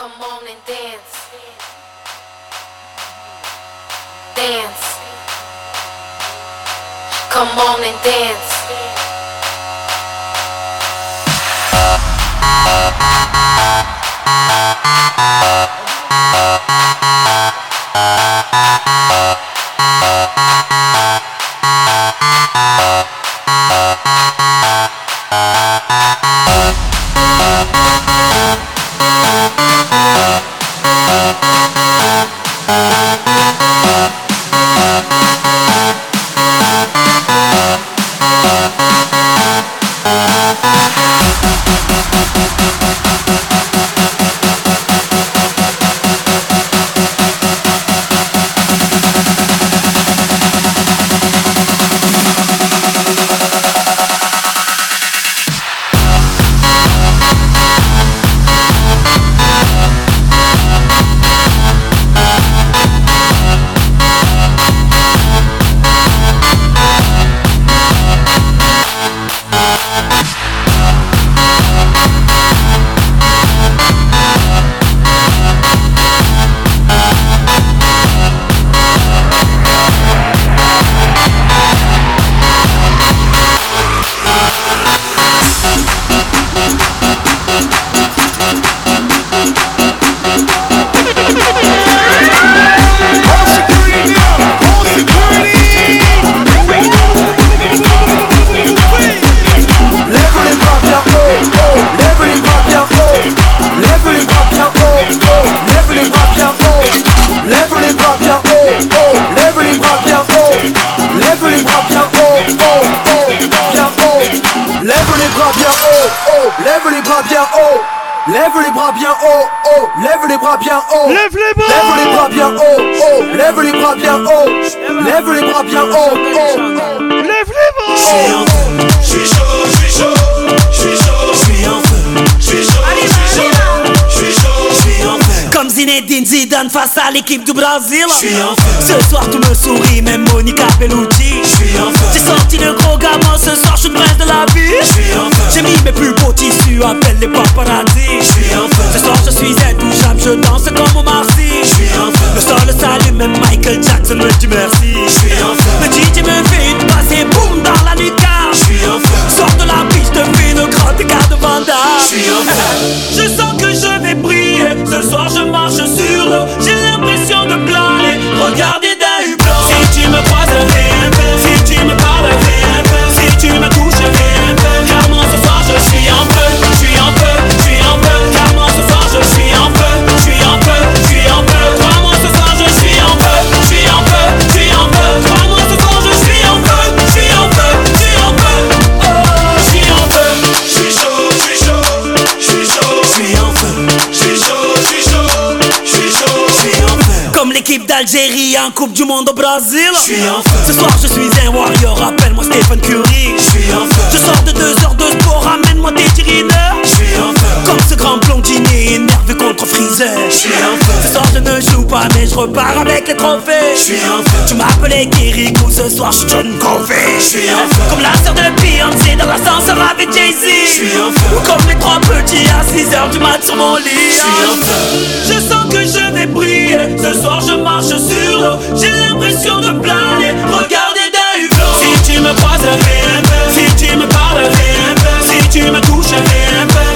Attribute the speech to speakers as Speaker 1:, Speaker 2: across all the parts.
Speaker 1: Come on and dance. Dance. Come on and dance.
Speaker 2: Thank you. Thank Face à l'équipe du Brésil. Ce soir tout me sourit, même Monica Bellucci. J'ai sorti le gros gamin, ce soir je suis de la vie. J'ai mis mes plus beaux tissus, appelle les paparazzi. Ce soir je suis intouchable, je danse comme au Marcy. Le sol s'allume, même Michael Jackson me dit merci. Le DJ me fait une passe et boum dans la
Speaker 3: nuque.
Speaker 2: Sors de la piste, fais une grande garde de Vanda.
Speaker 3: Je
Speaker 2: d'Algérie en Coupe du Monde au Brésil.
Speaker 3: Je suis en feu.
Speaker 2: Ce soir, je suis un warrior. Appelle-moi Stephen Curry.
Speaker 3: suis en feu.
Speaker 2: Je sors de deux heures de sport. Ramène-moi tes tirineurs énervé contre Freezer.
Speaker 3: Je suis un feu.
Speaker 2: Ce soir je ne joue pas, mais je repars avec les trophées.
Speaker 3: Je suis un feu.
Speaker 2: Tu m'appelais Kirikou, ce soir je John Covey.
Speaker 3: Je suis un feu.
Speaker 2: Comme la sœur de Beyoncé dans l'ascenseur avec Jay-Z.
Speaker 3: Je suis un feu.
Speaker 2: Ou comme les trois petits à 6h du mat sur mon lit.
Speaker 3: Je suis
Speaker 2: un feu. Je sens que je vais briller. Ce soir je marche sur l'eau. J'ai l'impression de planer. Regardez d'un hublot. Si tu me croiserais un peu. Si tu me parlerais un peu. Si tu me touches, un peu.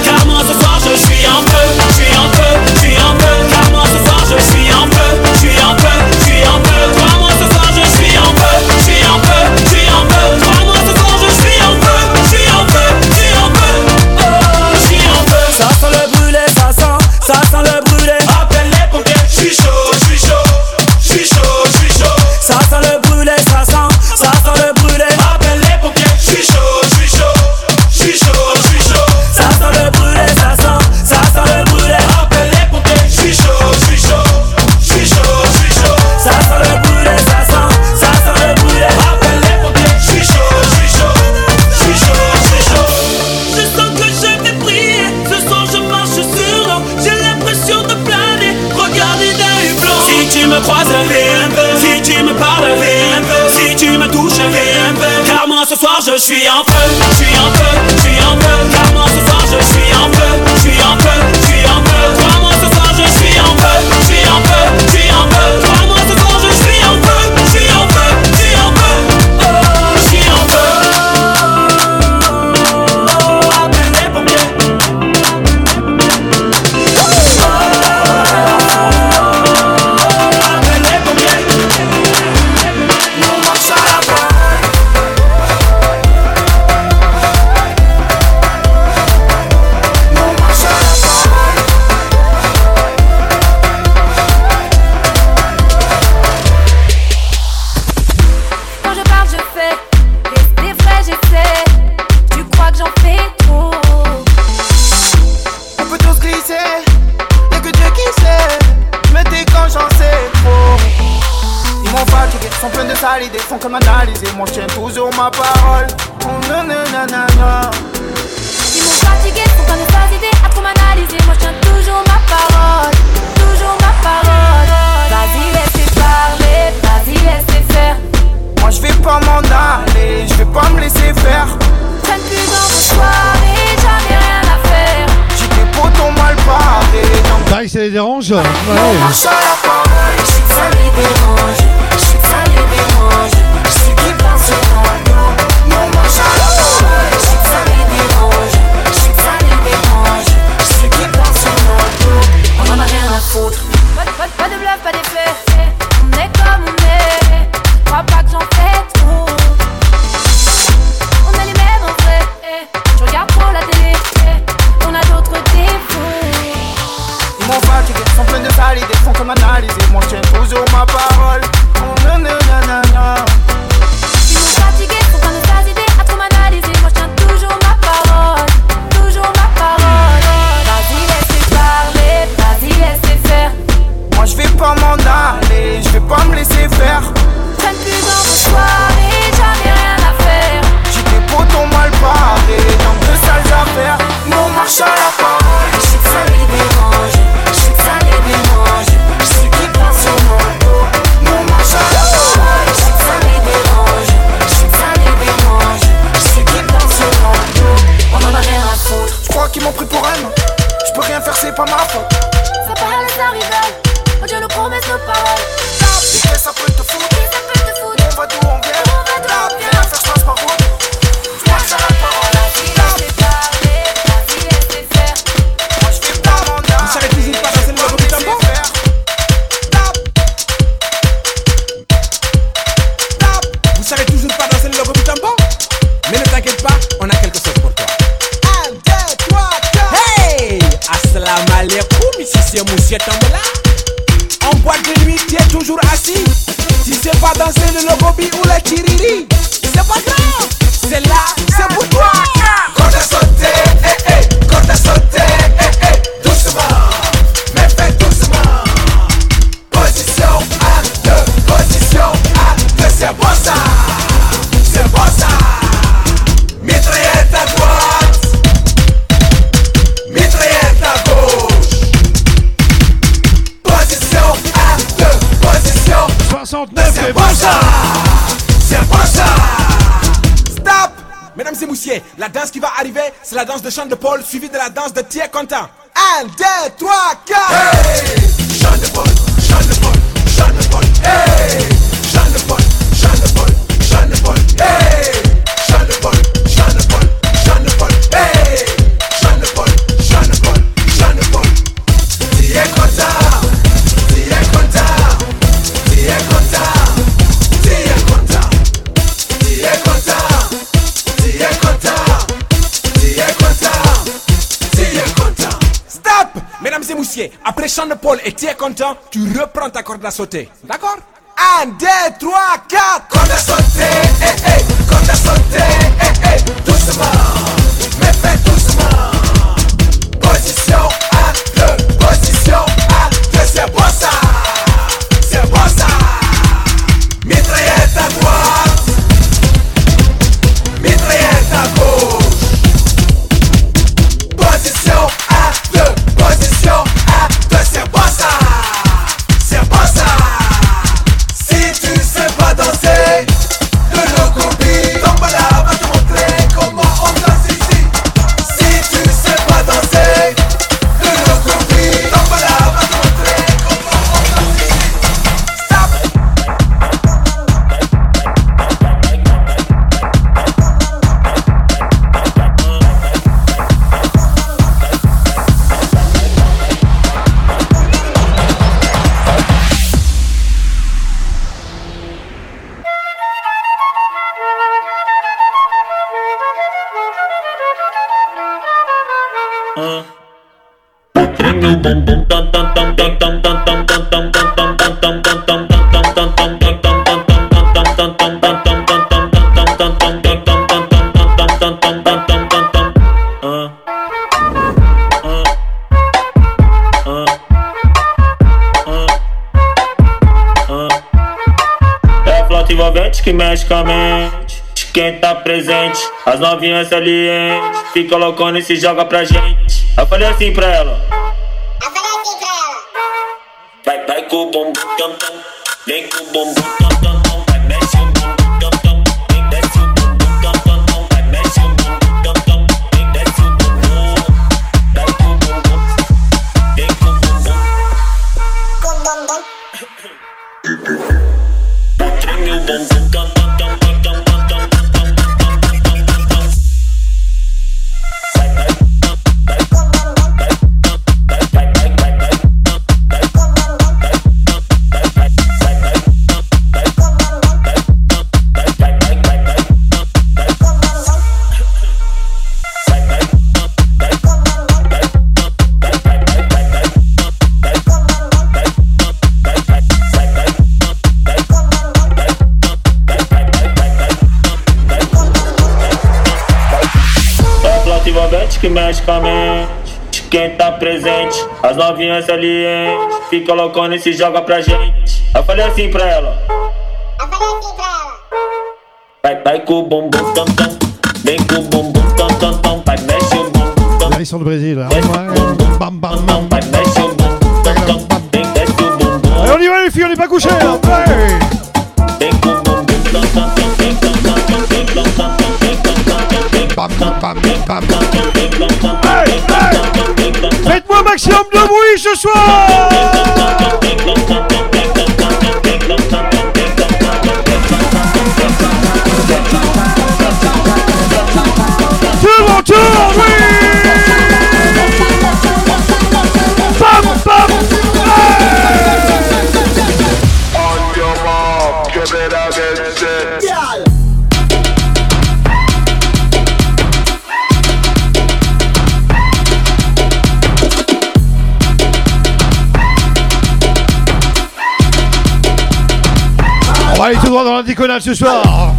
Speaker 4: i'm sorry, I'm de. La
Speaker 5: danse qui va arriver, c'est la danse de chant de Paul, suivie de la danse de Thier Content. 1, 2, 3, 4
Speaker 6: Paul et tu es content, tu
Speaker 5: reprends ta corde à sauter. D'accord? 1, 2, 3, 4,
Speaker 6: corde à sauter. As novinhas ali, hein? Se colocando e se joga pra gente. Eu falei assim pra ela. criança ali, hein? Fica loucona e se joga pra gente. Eu falei assim pra ela.
Speaker 7: Eu falei assim pra ela.
Speaker 6: Vai, vai com o bumbum tam tam. Vem com o bumbum tam tam tam. Vai, mexe o bumbum tam.
Speaker 8: Eles são do Brasil, né? ce soir.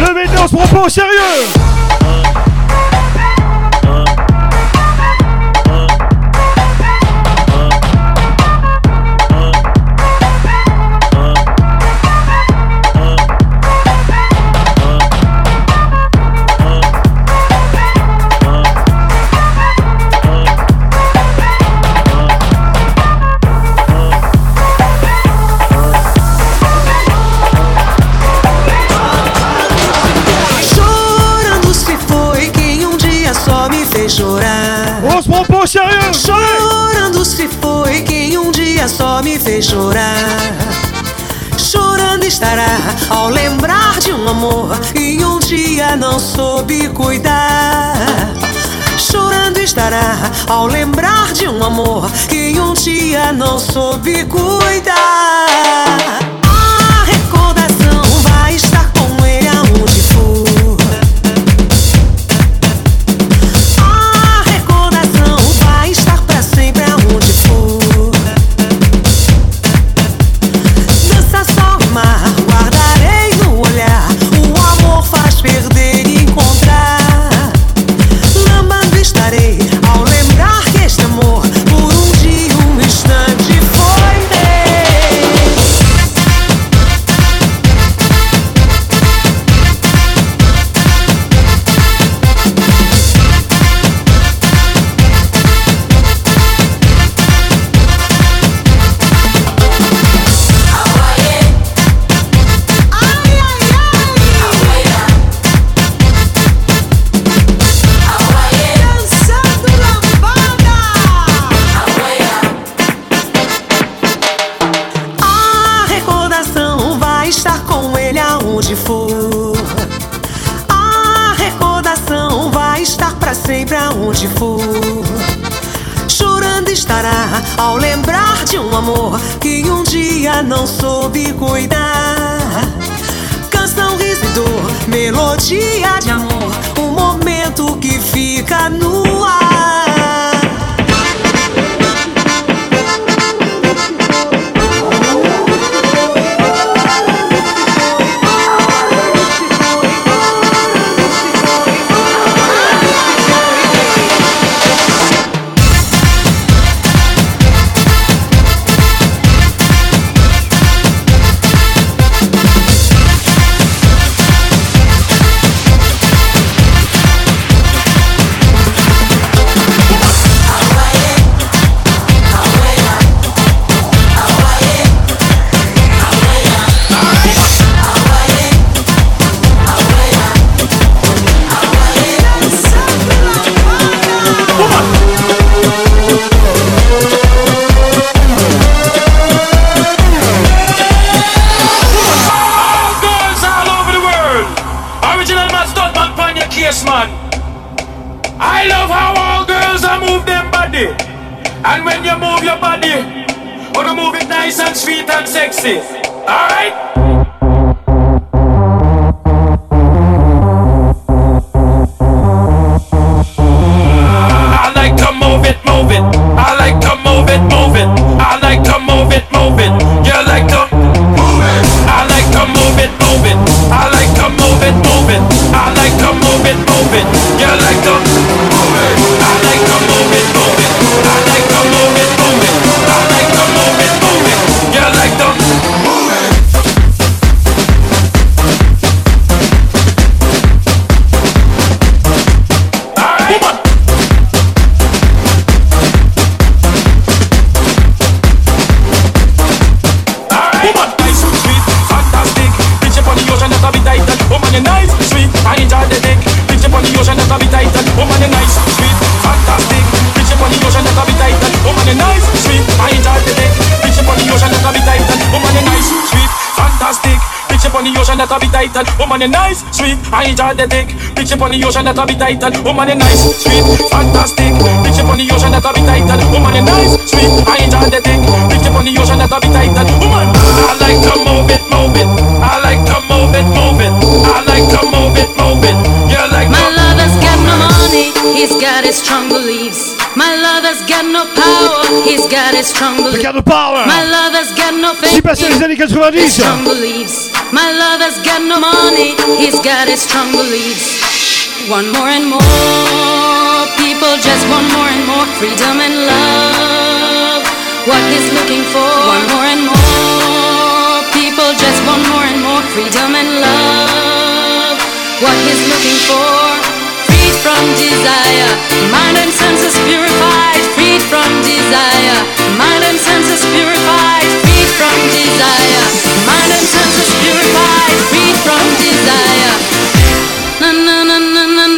Speaker 8: Le médecin se prend pas au sérieux
Speaker 9: ao lembrar de um amor que um dia não soube cuidar. Chorando estará ao lembrar de um amor que um dia não soube cuidar.
Speaker 2: Ocean, that's a bit tight. Woman, you nice, sweet, fantastic. Bitch up on the ocean, that's a bit tight. Woman, you nice, sweet, I enjoy the dick. Bitch up on the ocean, that's a bit tight. Woman, I like to move it, move it. I like to move it, move it. I like to move it, move it. You like
Speaker 10: My
Speaker 2: to
Speaker 10: lover's got no money, he's got his strong beliefs. My lover's got no power, he's got his strong beliefs.
Speaker 8: Regarde power
Speaker 10: My lover's got no
Speaker 8: Si
Speaker 10: faith,
Speaker 8: passé les années
Speaker 10: his
Speaker 8: 90
Speaker 10: strong beliefs. My lover's got no money, he's got his strong beliefs. One more and more people just want more and more freedom and love. What he's looking for. One more and more people just want more and more freedom and love. What he's looking for. Freed from desire, mind and senses purified. Freed from desire, mind and senses purified. Freed from desire, mind and senses purified. Freed from desire. Na na na na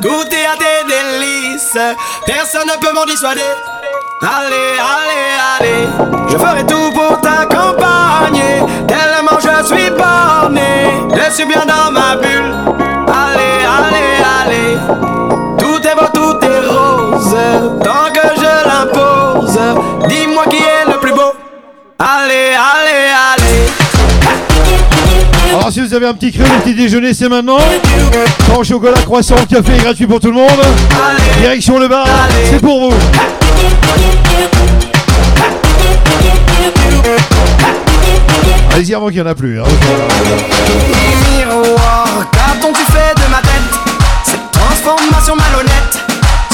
Speaker 11: goûter à tes délices. Personne ne peut m'en dissuader. Allez, allez, allez. Je ferai tout
Speaker 8: vous avez un petit creux, le petit déjeuner c'est maintenant. Au chocolat, croissant, café gratuit pour tout le monde. Direction le bar, c'est pour vous. Allez-y avant qu'il n'y en a plus. hein.
Speaker 11: Miroir, qu'a-t-on-tu fait de ma tête Cette transformation malhonnête,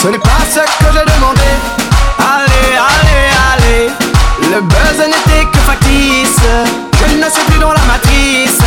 Speaker 11: ce n'est pas ce que j'ai demandé. Allez, allez, allez, le buzz n'était que factice. Je ne suis plus dans la matrice,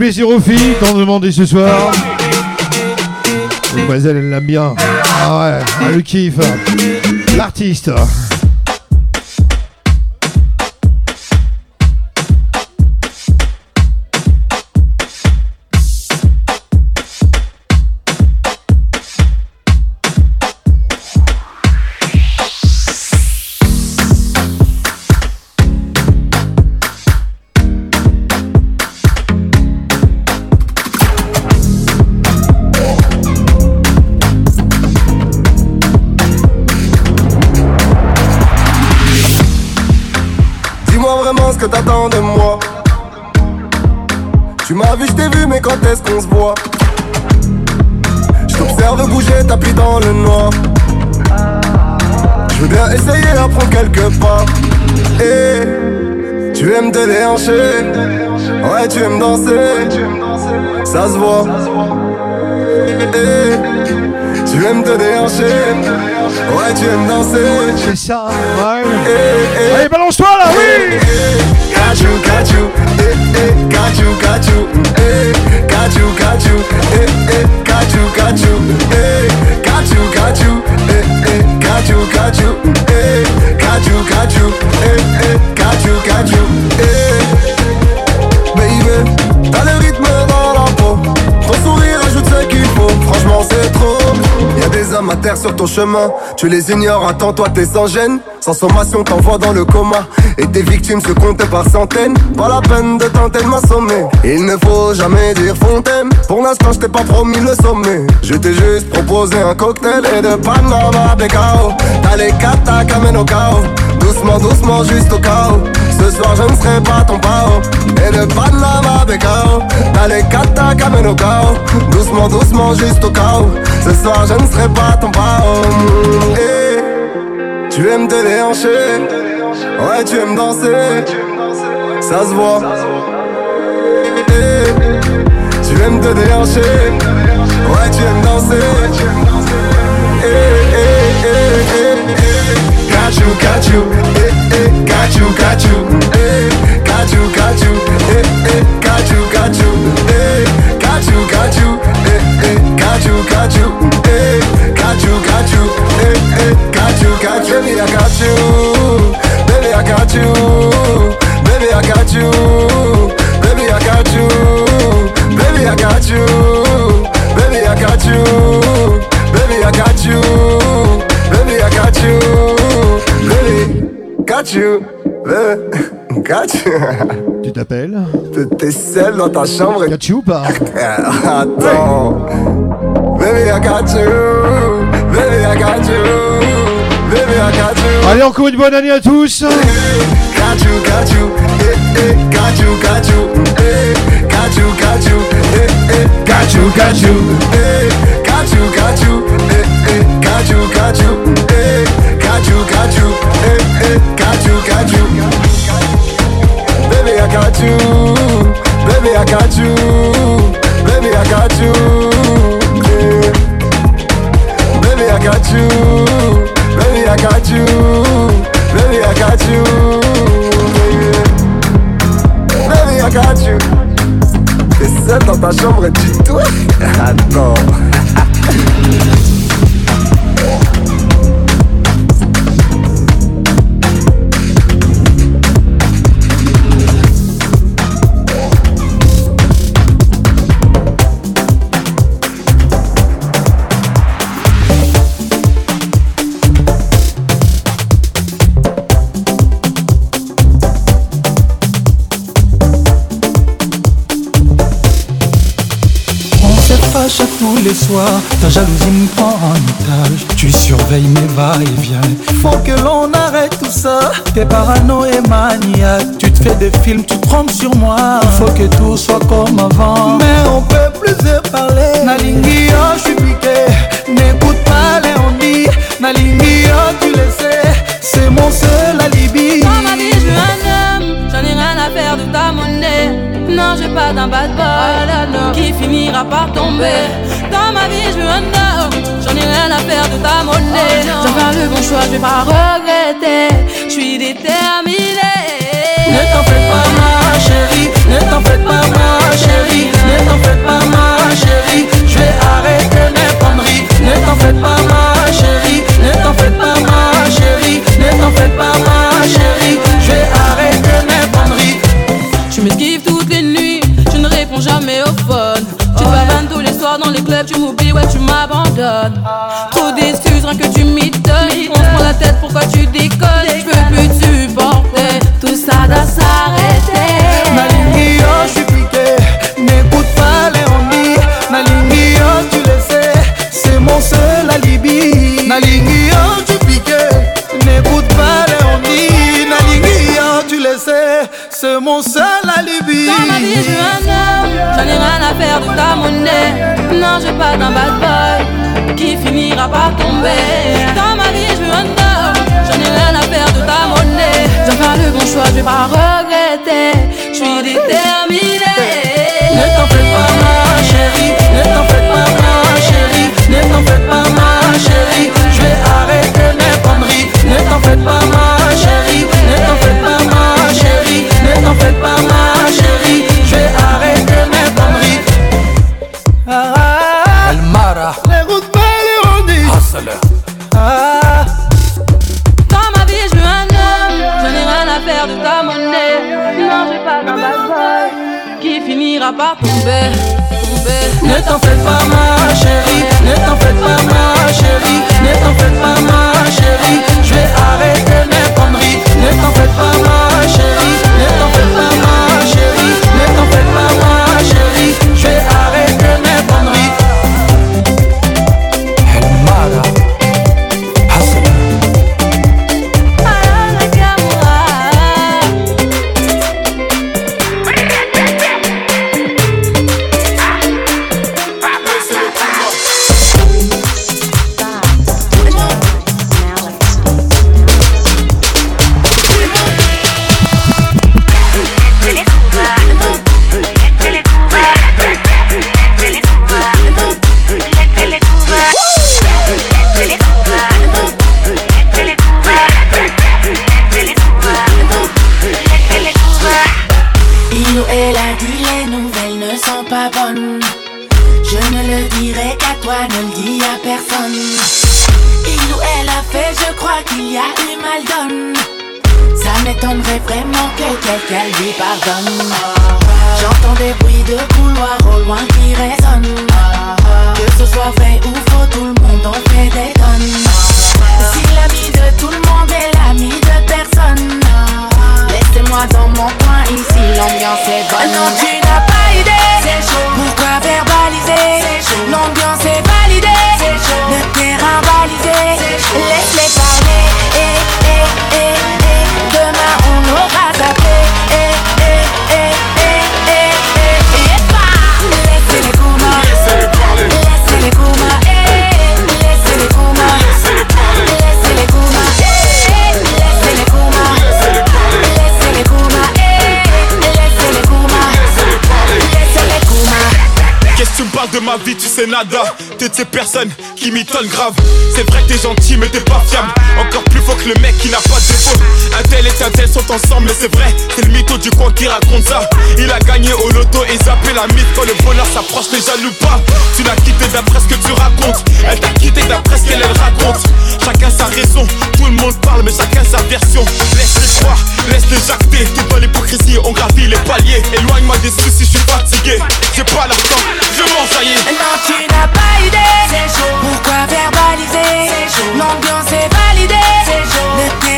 Speaker 8: plaisir aux filles, t'en demandé ce soir. Mademoiselle, elle l'aime bien. Ah ouais, elle le kiffe. L'artiste.
Speaker 12: Déhancher. Ouais, tu aimes danser. Ça se voit. Eh, tu aimes te déhancher. Ouais, tu aimes danser.
Speaker 8: C'est ça, ouais.
Speaker 12: Eh,
Speaker 8: Allez, balance-toi là, oui
Speaker 12: Got you, got eh, eh, eh, eh, eh, eh, eh, eh, eh, eh, eh. Baby, t'as le rythme dans la peau, ton sourire ajoute ce qu'il faut, franchement c'est trop. Y'a des hommes à terre sur ton chemin, tu les ignores, attends toi t'es sans gêne. Sans sommation t'envoies dans le coma Et tes victimes se comptent par centaines. Pas la peine de tenter de m'assommer. Il ne faut jamais dire fontaine. Pour l'instant je t'ai pas promis le sommet. Je t'ai juste proposé un cocktail Et de Panama Becao T'as les qu'amènent au chaos Doucement, doucement, juste au chaos Ce soir je ne serai pas ton pao Et de Panama Becao T'as les qu'amènent au chaos Doucement, doucement, juste au chaos Ce soir je ne serai pas ton pao tu aimes te déhancher, ouais tu aimes danser, ça se voit. Eh, tu aimes te déhancher, ouais tu aimes danser. Got you, got you, got you, got you, got you, got you, got you, got you, got you, got you, got you, got you, got you, got you, eh, eh, got you, got you, baby I got you, I got you, baby I got you, baby I got you, baby I got you, baby I got you, baby I got you, baby I got you, baby got you, baby got you.
Speaker 8: Tu t'appelles
Speaker 12: T'es seul dans ta chambre.
Speaker 8: Got you ou pas
Speaker 12: Attends. Baby, I got you. Baby, I got you.
Speaker 8: Allez, encore une bonne année à tous.
Speaker 12: Baby, I got you. Baby, I got you. Yeah. Baby, I got you. I got you, baby, I got you. Baby, I got you. T'es seul dans ta chambre et tu toi Attends.
Speaker 13: Les soirs, ta jalousie me prend en otage. Tu surveilles mes va-et-vient. Faut que l'on arrête tout ça. T'es parano et maniaque. Tu te fais des films, tu trompes sur moi. Faut que tout soit comme avant. Mais on peut plus se parler. Nalingi, oh, je suis piqué. N'écoute pas les on dit. Nalingi, oh, tu le sais. C'est mon seul alibi.
Speaker 14: Pas d'un bad boy qui finira par tomber. Dans ma vie, je veux un homme. J'en ai rien à faire de ta monnaie. Je vais faire le bon choix, je vais pas regretter. Je suis déterminée.
Speaker 13: Ne t'en fais pas ma chérie, ne t'en fais pas ma chérie, ne t'en fais pas ma chérie, je vais arrêter mes conneries. Ne t'en fais pas ma chérie, ne t'en fais pas ma chérie, ne t'en fais pas ma
Speaker 14: tu m'oublies, ouais, tu m'abandonnes. Trop d'excuses, rien que tu m'y donnes. On se prend la tête, pourquoi tu déconnes? Je peux plus te supporter, tout ça doit s'arrêter.
Speaker 13: Nalingi, oh, je suis piqué, n'écoute pas les oh, tu le sais, c'est mon seul alibi. Nalingi, je suis piqué, n'écoute pas les ondes. Nalingi, oh, tu le sais, c'est mon seul alibi.
Speaker 14: Dans ma vie, je veux un homme, j'en ai rien à faire de ta monnaie. Je veux pas d'un bad boy qui finira par tomber. Dans ma vie, je veux un homme, j'en ai rien à faire de ta monnaie. Je vais faire le bon choix, je vais pas regretter. Je suis déterminée.
Speaker 13: Ne t'en fais pas ma chérie, ne t'en fais pas ma chérie, ne t'en fais pas ma chérie, je vais arrêter mes conneries. Ne t'en fais pas ma
Speaker 14: de
Speaker 13: ma
Speaker 15: vie, tu sais nada. T'es de ces personnes qui m'étonnent grave. C'est vrai que t'es gentil, mais t'es pas fiable. Encore plus faux que le mec qui n'a pas de défaut. Un tel et un tel sont ensemble, mais c'est vrai, c'est le mytho du coin qui raconte ça. Il a gagné au loto et zappé la mythe quand le bonheur s'approche, les jaloux pas. Tu l'as quitté d'après ce que tu racontes. Elle t'a quitté d'après ce qu'elle elle raconte. Chacun sa raison, tout le monde parle, mais chacun sa version. Laisse-les croire, laisse-les jacter. Tout dans l'hypocrisie, on gravit les paliers. Éloigne-moi des soucis, je suis fatigué. J'ai pas l'argent, je m'en saillais.
Speaker 4: Non, tu n'as pas idée. C'est chaud. Pourquoi verbaliser? L'ambiance est validée. C'est chaud.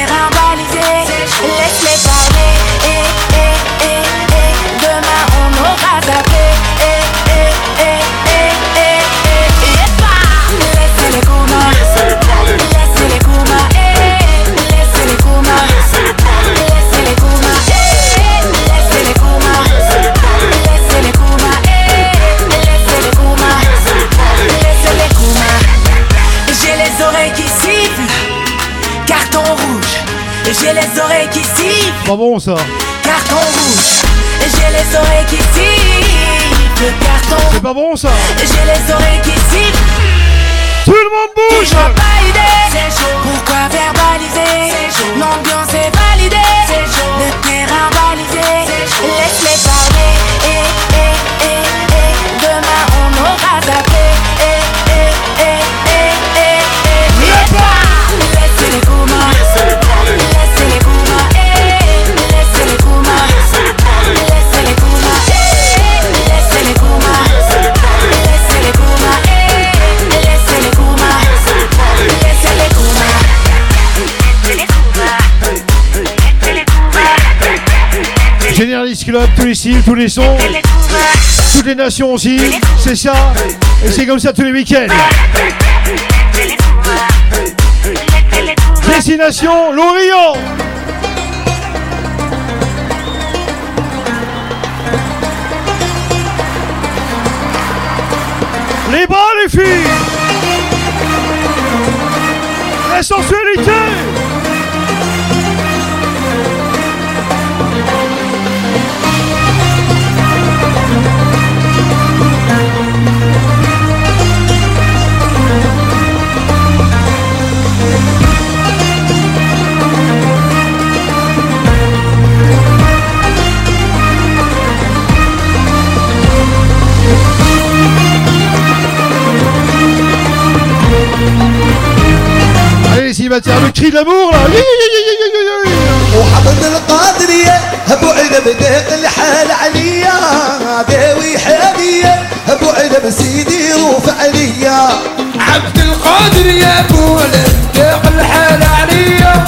Speaker 4: J'ai les oreilles qui sifflent.
Speaker 8: Pas bon ça.
Speaker 4: Carton rouge. J'ai les oreilles qui sifflent. Carton
Speaker 8: C'est pas bon ça.
Speaker 4: J'ai les oreilles qui sifflent.
Speaker 8: Tout le monde bouge.
Speaker 4: Pas idée. Pourquoi verbaliser? L'ambiance est validée. Le terrain balisé. Laisse-les parler. Eh, eh, eh, eh. Demain, on aura zappé. Eh, eh, eh, eh,
Speaker 8: Tous les styles, tous les sons, toutes les nations aussi. C'est ça. Et c'est comme ça tous les week-ends. Destination Lorient. Les bras les filles La sensualité Allez, célibataire, العريس يمتع له كشي لامور
Speaker 16: وحضن القادرية الحال عليا. داوي حالية روف عليا
Speaker 5: عبد القادر يا
Speaker 16: ابو الحال عليا.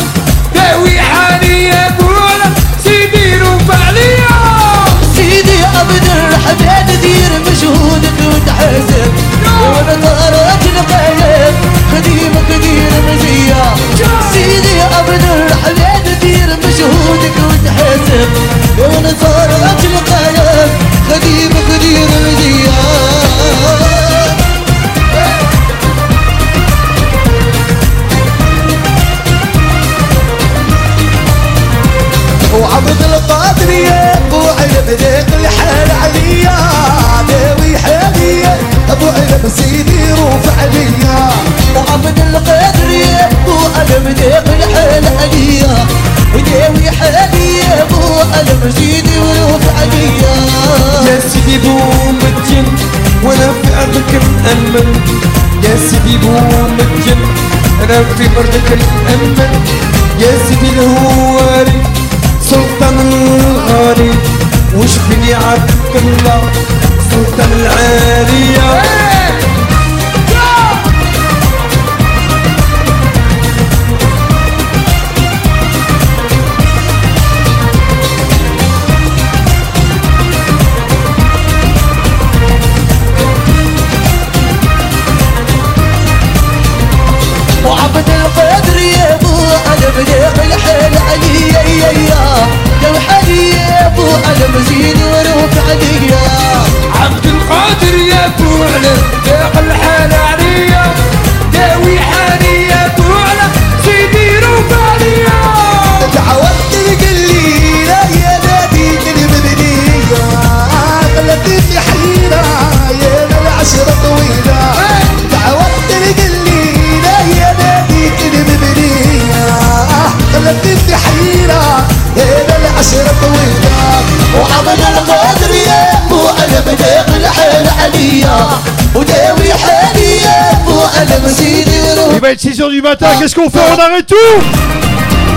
Speaker 13: Ah, qu'est-ce qu'on fait? On arrête tout?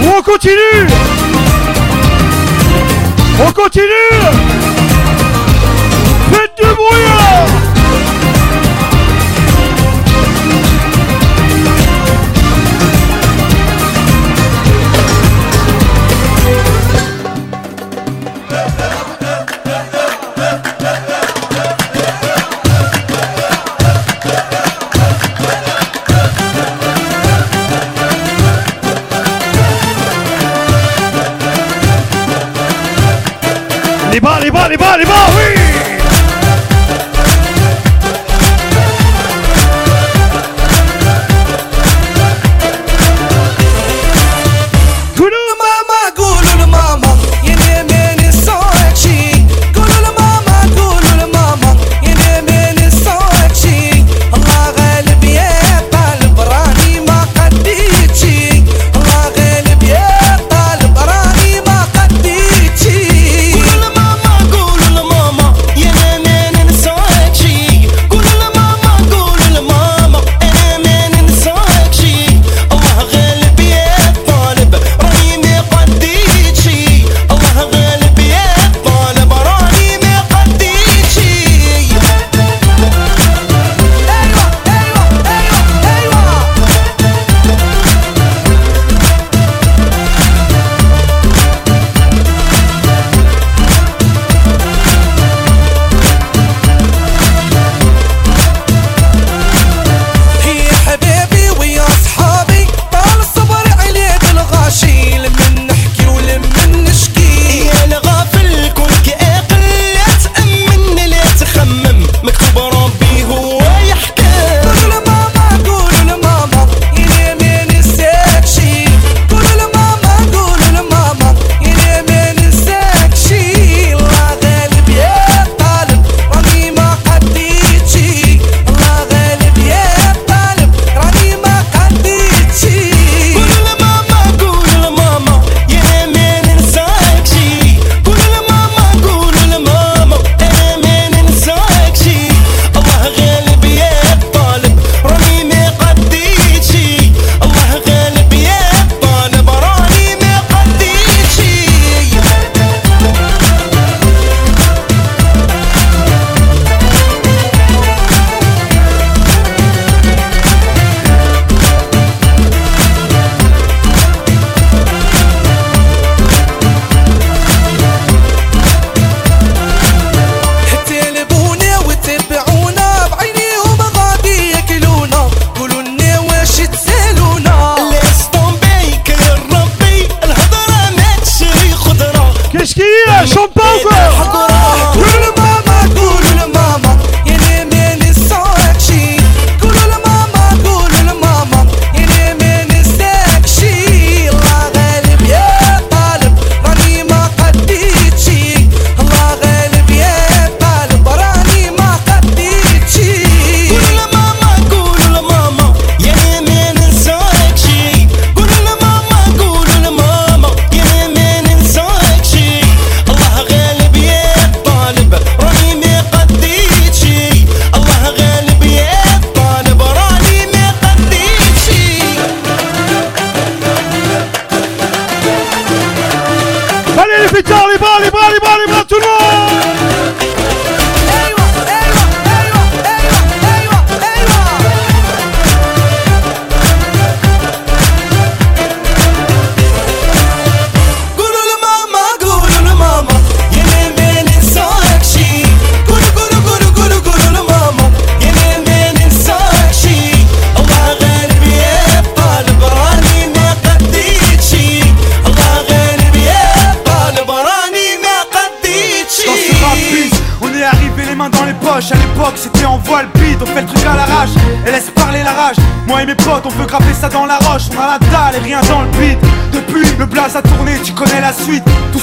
Speaker 13: Ou on continue? On continue? Faites du bruit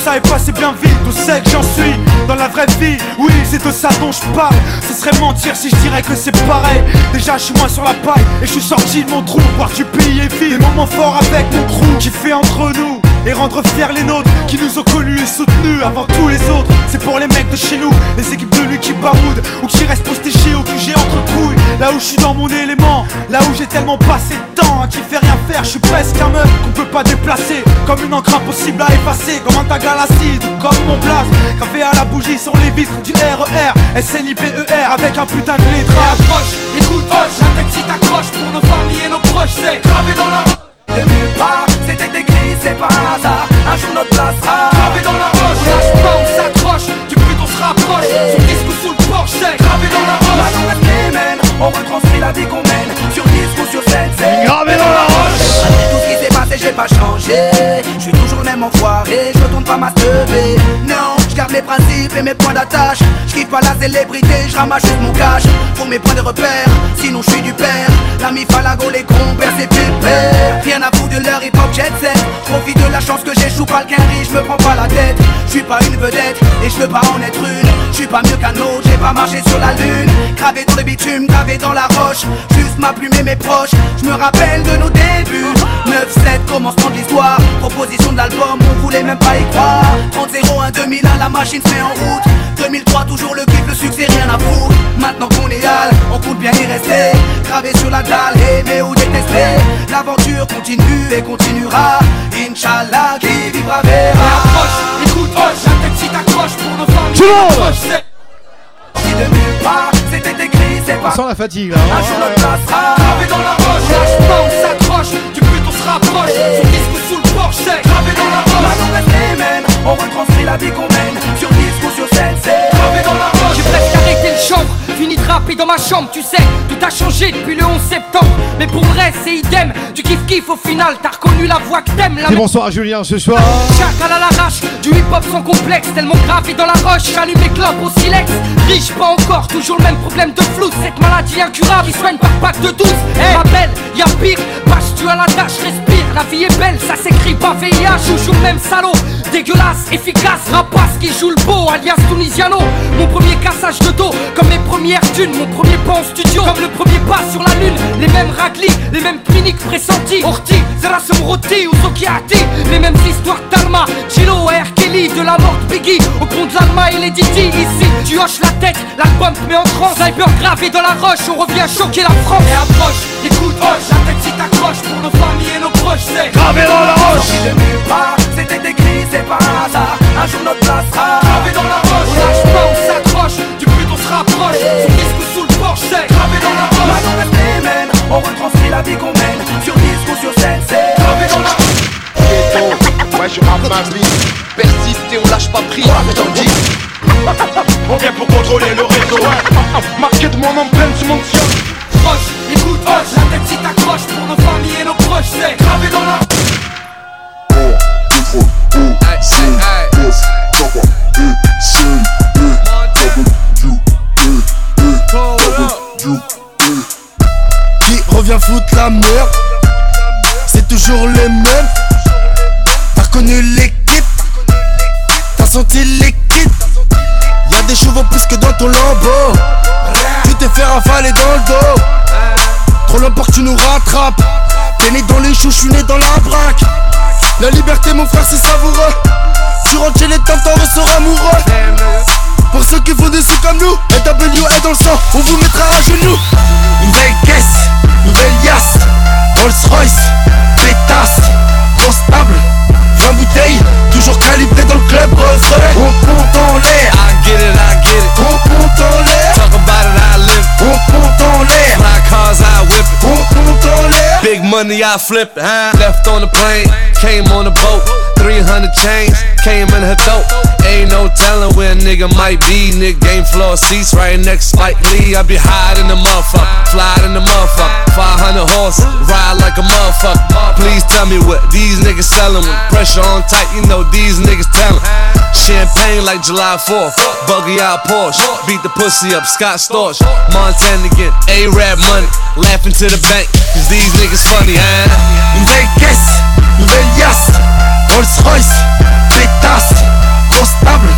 Speaker 17: ça est passé bien vite, on sait que j'en suis dans la vraie vie. Oui, c'est de ça dont je parle. Ce serait mentir si je dirais que c'est pareil. Déjà, je suis moins sur la paille et je suis sorti de mon trou. Voir du pays et vivre des moments forts avec mon crew qui fait entre nous et rendre fiers les nôtres qui nous ont connus et soutenus avant tous les autres. C'est pour les mecs de chez nous, les équipes de lui qui ou qui restent postichés au QG entre couilles. Là où je suis dans mon élément, là où j'ai tellement passé de temps à qui fait rien faire, je suis presque un meuf qu'on peut pas déplacer. Comme une encre impossible à effacer, comme un tag à l'acide, comme mon place. Gravé à la bougie sur les vitres du RER, SNIPER avec un putain de lettrage.
Speaker 18: Écoute, hoche, un texte pour nos familles et nos proches, c'est gravé dans la
Speaker 11: De nulle part, c'était écrit, c'est pas un hasard. Un jour notre place sera
Speaker 18: Gravé dans la roche, lâche pas, on s'accroche, du but on se rapproche. Son disque ou sous le porche, gravé dans la roche.
Speaker 11: Maintenant reste les on retranscrit la vie qu'on mène. Sur disque ou sur scène, c'est
Speaker 8: Gravé dans la roche.
Speaker 11: Malgré tout ce qui s'est passé, j'ai pas changé. Je suis toujours le même enfoiré, je retourne pas ma teubée Non, je garde mes principes et mes points d'attache. Je kiffe pas la célébrité, je ramasse mon cash. Pour mes points de repère, sinon je suis du père. L'ami Falago, les compères, c'est pépère Rien à foutre de leur hip-hop jet set. Profite de la chance que j'échoue pas le je me prends pas la tête. Je suis pas une vedette et je veux pas en être une. Je suis pas mieux qu'un autre, j'ai pas marché sur la lune. Gravé dans le bitume, gravé dans la roche. Juste ma plume et mes proches, je me rappelle de nos débuts. 9-7, commencement de l'histoire. Proposition de l'album, on voulait même pas y croire. 30-01, 2001, la machine se met en route. 2003, toujours le kiff, le succès, rien à foutre. Maintenant qu'on est hal, on compte bien y rester. Gravé sur la dalle, aimer ou détester L'aventure continue et continuera. Inch'Allah, qui vivra verra.
Speaker 18: Approche, écoute, hoche, un texte qui t'accroche pour nos
Speaker 11: Si part, c'était écrit, c'est pas
Speaker 8: On sent la fatigue là.
Speaker 11: Un jour place sera
Speaker 18: gravé dans la roche, lâche pas, on s'accroche, du but on se rapproche. Son disque ou sous le porche, c'est gravé dans la roche.
Speaker 11: Reste les mêmes, on retranscrit la vie qu'on mène Sur disque ou sur scène, c'est
Speaker 18: dans la roche. J'ai presque arrêté le chambre, fini de rapper dans ma chambre, tu sais, tout a changé depuis le 11 septembre. Mais pour vrai, c'est idem, du kiff kiff au final, t'as reconnu la voix que t'aimes, la
Speaker 8: Et bonsoir à Julien ce soir.
Speaker 18: Chacal à l'arrache, du hip-hop sans complexe, tellement gravé dans la roche, j'allume mes clopes au silex. Riche, pas encore, toujours le même problème de flou, cette maladie incurable, il soigne par pack de 12. Eh, ma belle, y'a pire, bâche tu à la tâche, respire, la vie est belle, ça s'écrit pas VIH, joue le même salaud. Dégueulasse, efficace, rapace qui joue le beau, alias Tunisiano. Mon premier cassage de dos, comme mes premières thunes, mon premier pas en studio, comme le premier pas sur la lune. Les mêmes raglis, les mêmes cliniques pressentis. Orti, Zerasum Roti ou Sokiati, les mêmes histoires d'Alma, Chilo et De la mort de Biggie, au pont de l'Alma et les Didi. Ici, tu hoches la tête, l'album te met en transe. Sniper gravé dans la roche, on revient choquer la France. Et approche, écoute, hoche, la tête si t'accroche pour nos familles et nos proches, c'est
Speaker 8: Gravé dans la roche
Speaker 11: Si de nulle part, c'était écrit, c'est pas un hasard Un jour notre place sera
Speaker 18: Gravé dans la roche, on lâche pas, on s'accroche, du but on se rapproche. Son disque ou sous le porche, c'est gravé dans la roche.
Speaker 11: Maintenant reste les mêmes, on retranscrit la vie qu'on mène Sur disque ou sur scène, c'est
Speaker 18: Gravé dans la
Speaker 19: Ouais, je rappe ma vie. Persiste et on lâche pas prise.
Speaker 15: On vient pour contrôler le réseau.
Speaker 17: Marqué de mon empreinte sur mon tien
Speaker 18: Proche, écoute, hoche, la tête si t'accroche pour nos familles et nos proches, c'est gravé dans la
Speaker 20: Qui revient foutre la merde C'est toujours les mêmes T'as reconnu l'équipe. T'as senti l'équipe. Y'a des chevaux plus que dans ton lambeau. Tu t'es fait rafaler dans le dos. Trop pour que tu nous rattrapes. T'es né dans les choux, je suis né dans la braque. La liberté mon frère c'est savoureux. Tu rentres chez les temps t'en ressors amoureux. Pour ceux qui font des sous comme nous, LW est dans le sang, on vous mettra à genoux. Nouvelle caisse, nouvelle yasse, Rolls Royce, pétasse, grosse table, 20 bouteilles, toujours calibré dans le club. On compte en l'air,
Speaker 21: I get it, I get it.
Speaker 20: on compte en l'air,
Speaker 21: Talk about it, I live it.
Speaker 20: on compte en l'air,
Speaker 21: Fly cars, I whip it.
Speaker 20: on compte en l'air.
Speaker 21: Big money, I flip it. Huh? Left on the plane, came on the boat. 300 chains, came in her throat. Ain't no telling where a nigga might be. Nigga game floor seats right next Spike Lee. I be high in the motherfucker, fly in the motherfucker. 500 horses, ride like a motherfucker. Please tell me what these niggas selling. With pressure on tight, you know these niggas telling. Champagne like July 4th, buggy out Porsche. Beat the pussy up, Scott Storch. Montana get A-Rap money, laughing to the bank. Cause these niggas funny, huh?
Speaker 20: Caisse, nouvelle yasse, Rolls Royce,
Speaker 12: au stable.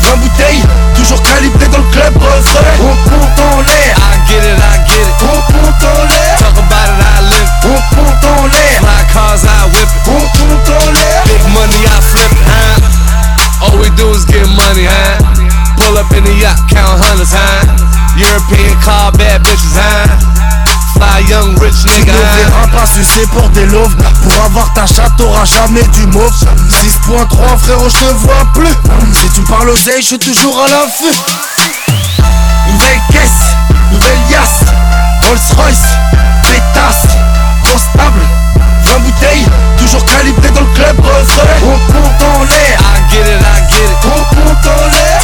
Speaker 12: 20 bouteilles, toujours calibré dans le club refrain On compte en l'air.
Speaker 22: I get it, I get it.
Speaker 12: On compte en l'air.
Speaker 22: Talk about it, I live.
Speaker 12: On compte en l'air.
Speaker 22: My cars, I whip it.
Speaker 12: On compte en l'air.
Speaker 22: Big money, I flip it, huh?
Speaker 21: All we do is get money, huh? Pull up in the yacht, count hundreds, huh?
Speaker 3: European car,
Speaker 23: bad bitches, huh? Fly young rich
Speaker 24: Tu nigga,
Speaker 23: ne verras pas sucer pour des loaves
Speaker 24: Pour avoir ta chatte t'auras jamais du mauve. 6.3 frérot je te vois plus. Si tu parles oseille je suis toujours à l'affût. Nouvelle caisse, nouvelle yasse.
Speaker 23: Rolls Royce, pétasse. Grosse table, 20 bouteilles. Toujours calibré dans le club refrain On compte en l'air. I get it, I get it. On compte en l'air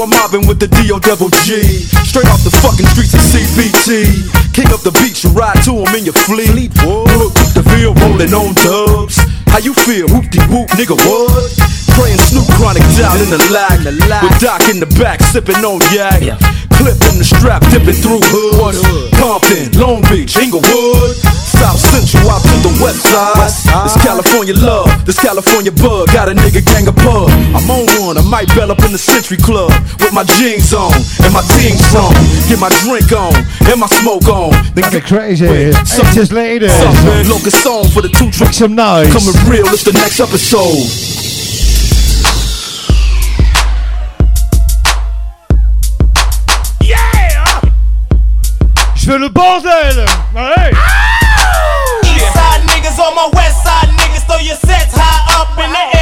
Speaker 24: I'm mobbing with the D.O. double G. Straight off the fucking streets of CBT. King of the beach, you ride to him in your fleet. Look, the field rolling on dubs. How you feel? Whoop de whoop, nigga, what? Praying Snoop Chronic down in the lag. With Doc in the back, sipping on yak. Clip in the strap, dipping through hood. Compton, Long Beach, Inglewood. South Central out to the west side. This California love, this California bug. Got a nigga gang of pub. I'm on one, I might bell up in the Century Club. With my jeans on and my team song. Get my drink on and my smoke on. Then get
Speaker 8: crazy. Ages later.
Speaker 24: Something, locust song for the two
Speaker 8: Make some noise.
Speaker 24: Coming real, it's the next episode.
Speaker 8: Je fais le bordel. Ouais.
Speaker 2: East on my west side niggas, throw your sets high up in the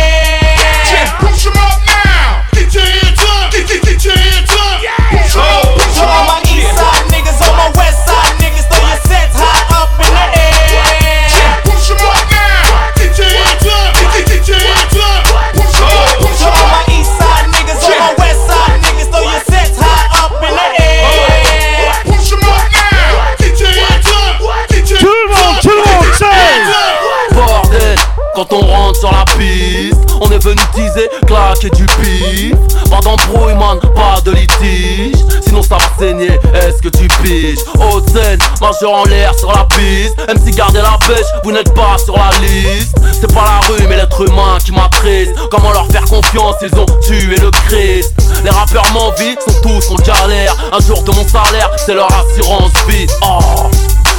Speaker 25: majeur en l'air sur la piste. Même si gardez la pêche, vous n'êtes pas sur la liste. C'est pas la rue, mais l'être humain qui m'attriste. Comment leur faire confiance, ils ont tué le Christ. Les rappeurs m'envient, sont tous en galère. Un jour de mon salaire, c'est leur assurance vie. Oh.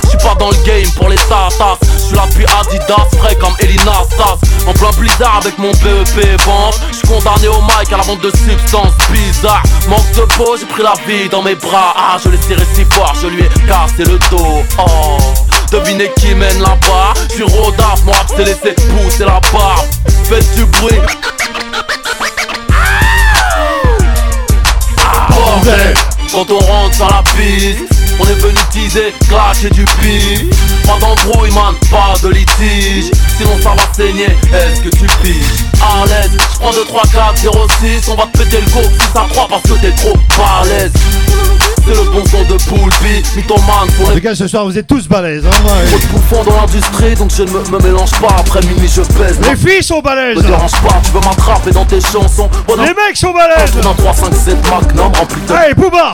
Speaker 25: J'suis pas dans le game pour les tatas Là depuis Adidas, frais comme Elina Stas En plein blizzard avec mon BEP vente. J'suis condamné au mic à la vente de substances bizarres. Manque de peau, j'ai pris la vie dans mes bras. Ah, je l'ai serré si fort, je lui ai cassé le dos. Oh. Devinez qui mène là-bas J'suis Rodaf, mon rap s'est laissé pousser la barbe Faites du bruit. Bordel Quand on rentre sur la piste On est venu teaser, cracher du pif Pas d'embrouille man, pas de litige Sinon ça va saigner, est-ce que tu piges? À l'aise, j'prends 2, 3, 4, 0, 6 On va te péter le go, 6 à 3 parce que t'es trop balèze c'est le bon son de Poulpi, mythomane pour les
Speaker 8: tout cas, ce soir, vous êtes tous balèzes. Hein,
Speaker 25: Trop de bouffons dans l'industrie, donc je ne me, me mélange pas. Après minuit, je pèse.
Speaker 8: Les filles sont balèzes.
Speaker 25: Me dérange pas, tu veux m'attraper dans tes chansons.
Speaker 8: Les mecs sont balèzes.
Speaker 25: Dans 3, 5, 7 Magnum rempli de.
Speaker 8: Hey, Booba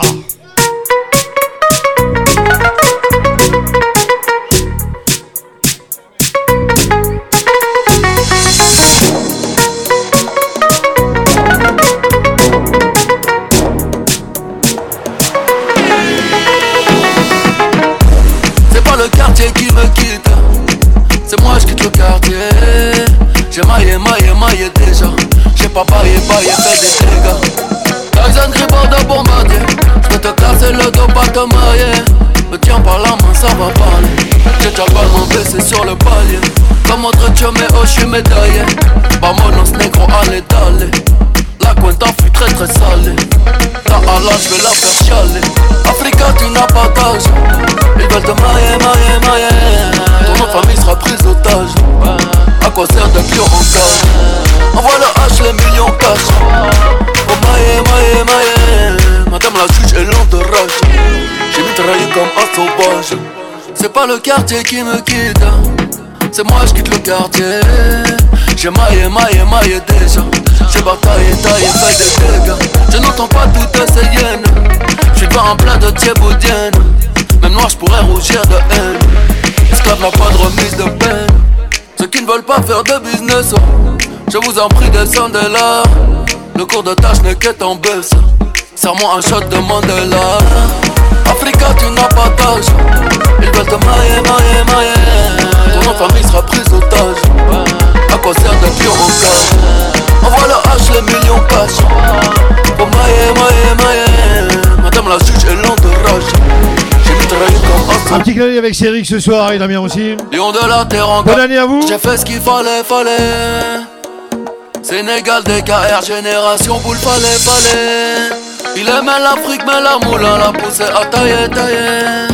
Speaker 25: pas baillé, baillé, fait des dégâts. Tyson Gripper de bombardier. J'peux te casser le dos, pas te marier. Me tiens par la main, ça va parler. J'ai déjà pas mon baissé sur le palier. Comme autre Dieu, mais oh, j'suis médaillé. Vamonos négro, allez. La cuenta fut très très salée. Ta Allah, j'vais la faire chialer. Africa, tu n'as pas d'âge. Ils veulent te mailler, mailler, mailler. Ton nom de famille sera prise d'otage. À quoi sert de pion en Envoie le H, les millions cash. Oh mailler, mailler, mailler. Madame la juge est lente de rage. J'ai mitraillé comme un sauvage. C'est pas le quartier qui me quitte. C'est moi, je quitte le quartier. J'ai maillé, maillé, maillé déjà. J'ai bataillé, taillé, fait des dégâts. Je n'entends pas toutes ces hyènes. J'suis pas en plein de thieboudienne. Même noir, j'pourrais rougir de haine. Esclave n'a pas de remise de peine. Veulent pas faire de business, je vous en prie, descendez là. Le cours de tâche n'est qu'être en baisse. Serre-moi un shot de Mandela. Africa, tu n'as pas d'âge. Ils veulent te mailler, mailler, mailler. Ton famille sera prise otage. À quoi sert de pion en cage Envoie le H, les millions cash. Pour mailler, mailler, mailler. Madame la juge est lente de rage. Un
Speaker 8: petit clin avec Céric ce soir et Damien aussi.
Speaker 25: Lion de la terre en
Speaker 8: Bonne année à vous.
Speaker 25: J'ai fait ce qu'il fallait, fallait. Sénégal, DKR, génération boule, fallait, fallait. Il aimait l'Afrique, mais la moulin l'a poussé à tailler, tailler.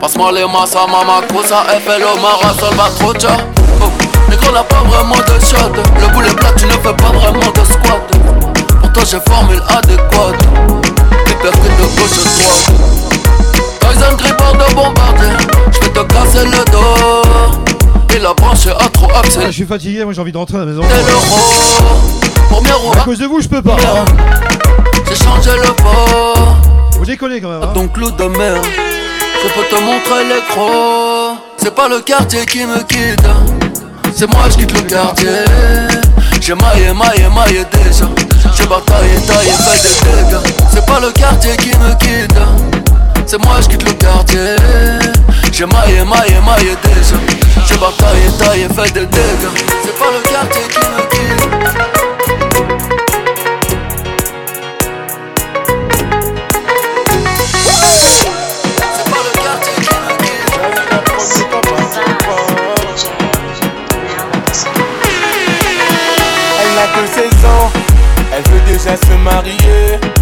Speaker 25: Passe-moi les massas, mama, cosa, FLO, Mara, Salvatrocha. Oh, négro n'a pas vraiment de shot. Le boulet plat, tu ne fais pas vraiment de squat. Pourtant, j'ai formule adéquate. Hypercute de gauche droite. Tyson Gripper de bombardier. J'vais te casser le dos. Et la branche a trop
Speaker 8: Ah,
Speaker 25: accéléré.
Speaker 8: je suis fatigué, moi j'ai envie de rentrer à la maison. À cause de vous, je peux pas.
Speaker 25: j'ai changé le port.
Speaker 8: Vous déconnez quand même. hein.
Speaker 25: Ton clou de mer, je peux te montrer les crocs. C'est pas le quartier qui me quitte, c'est moi je quitte le quartier. J'ai maillé, maillé, maillé déjà. J'ai bataillé, taillé, fait des dégâts. C'est pas le quartier qui me quitte, c'est moi je quitte le quartier. J'ai maillé, maillé, maillé déjà. J'ai bataillé, taillé, fait des dégâts. C'est pas le quartier qui me quitte.
Speaker 26: Elle n'a que 16 ans, elle veut déjà se marier.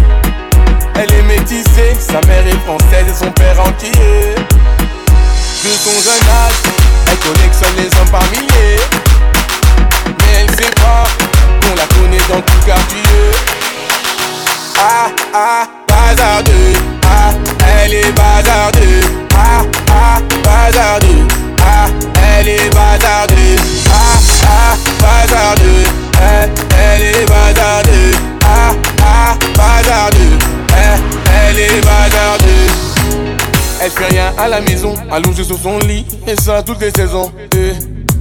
Speaker 26: Sa mère est française et son père entier. De son jeune âge, elle collectionne les hommes par milliers. Mais elle sait pas qu'on la connaît dans tout quartier. Ah ah, bazardeux. Ah, elle est bazardeux. Ah ah, bazardeux. Ah, elle est bazardeux. Ah ah, bazardeux. Elle, elle est bazardeux. Elle fait rien à la maison, allongée sur son lit, et ça toutes les saisons. Eh,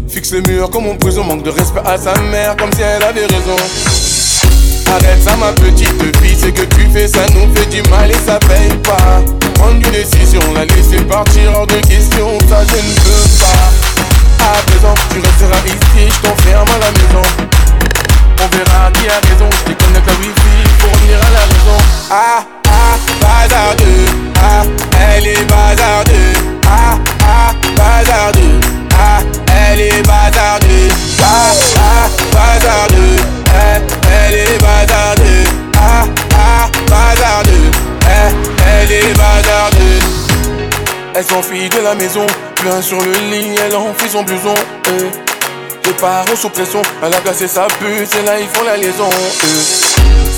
Speaker 26: fixe le mur comme en prison, manque de respect à sa mère, comme si elle avait raison. Arrête ça ma petite fille, c'est que tu fais ça nous fait du mal et ça paye pas. Prendre une décision, la laisser partir hors de question, ça je ne peux pas. À présent, tu resteras ici, je t'enferme à la maison. On verra qui a raison, je déconnecte la wifi pour revenir à la maison. Ah ah, bazardeux, ah, elle est bazardeux, ah, ah, bazardeux, ah, elle est bazardeux, ah, ah, bazardeux, eh, elle est bazardeux, ah, ah, bazardeux, eh, elle est bazardeux. Elle s'enfuit de la maison, plein sur le lit, elle enfuit son blouson, eh. Les parents sous pression, elle a placé sa puce et là ils font la liaison.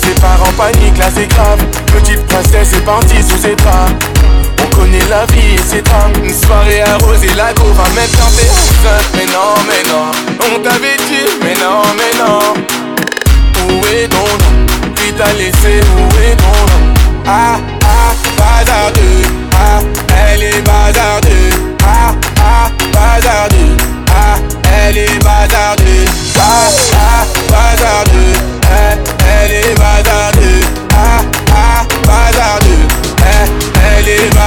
Speaker 26: Ses parents paniquent, là c'est grave. Petite princesse est partie sous ses bras. On connaît la vie et ses drames. Une soirée arrosée, la go va mettre en Mais non, mais non, on t'avait dit, mais non, mais non. Où est ton nom? Qui t'a laissé, où est ton nom? Ah, ah, bazardeux. Ah, elle est bazardeux. Ah, ah, bazardeux. Ah, elle est bazardeux. Ah, ah, bazardeux. Eh, elle est bazardeux. Ah, ah, bazardeux. Eh, elle est.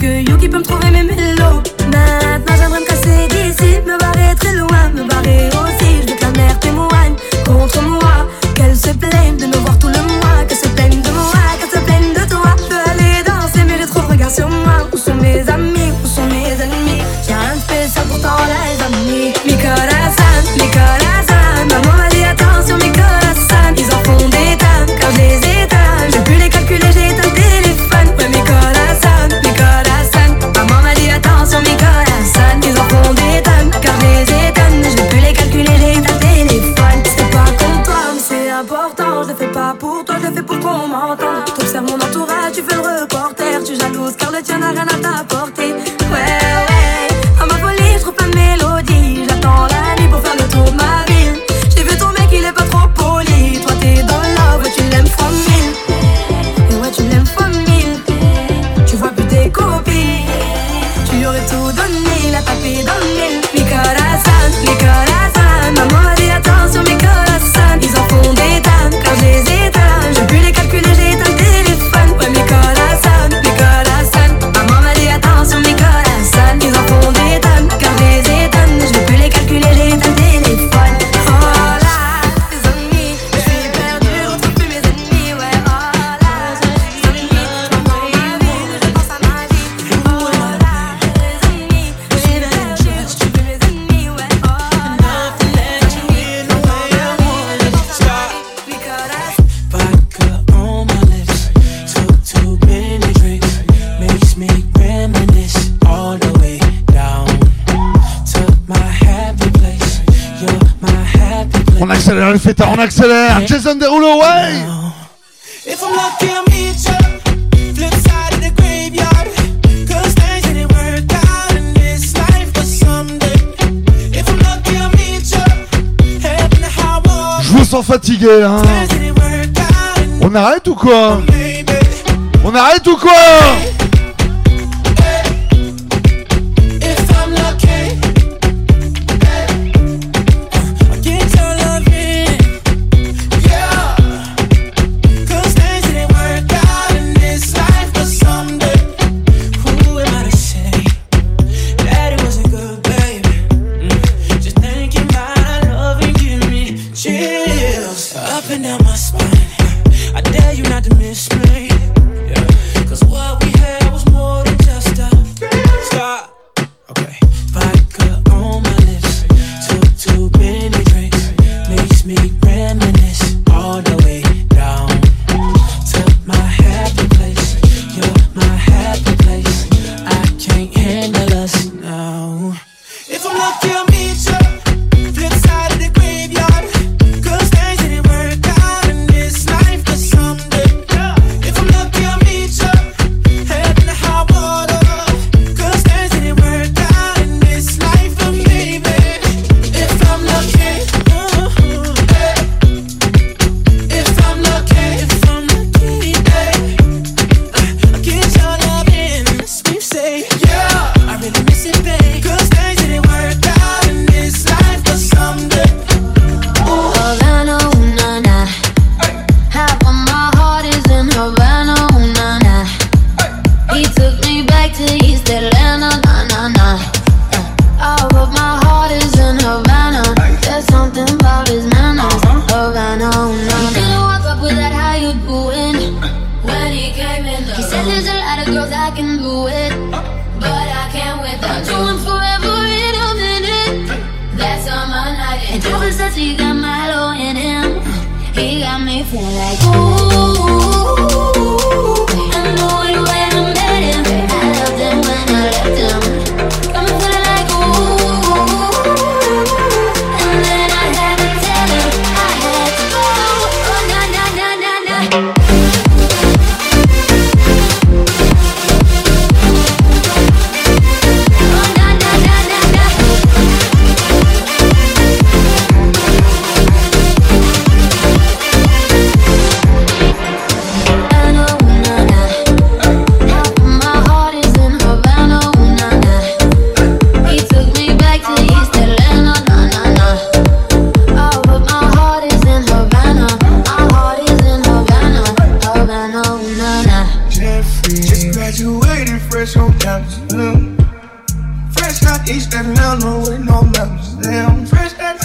Speaker 27: que You qui peut me trouver mes mélos. Maintenant j'aimerais me casser d'ici, me barrer très loin, me barrer aussi. Je veux que la mer témoigne contre moi. accélère, il fait
Speaker 2: tard, on
Speaker 8: accélère. Jason Derulo, ouais. Je vous sens fatigué, hein. On arrête ou quoi On arrête ou quoi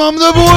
Speaker 2: I'm
Speaker 28: the
Speaker 8: bu.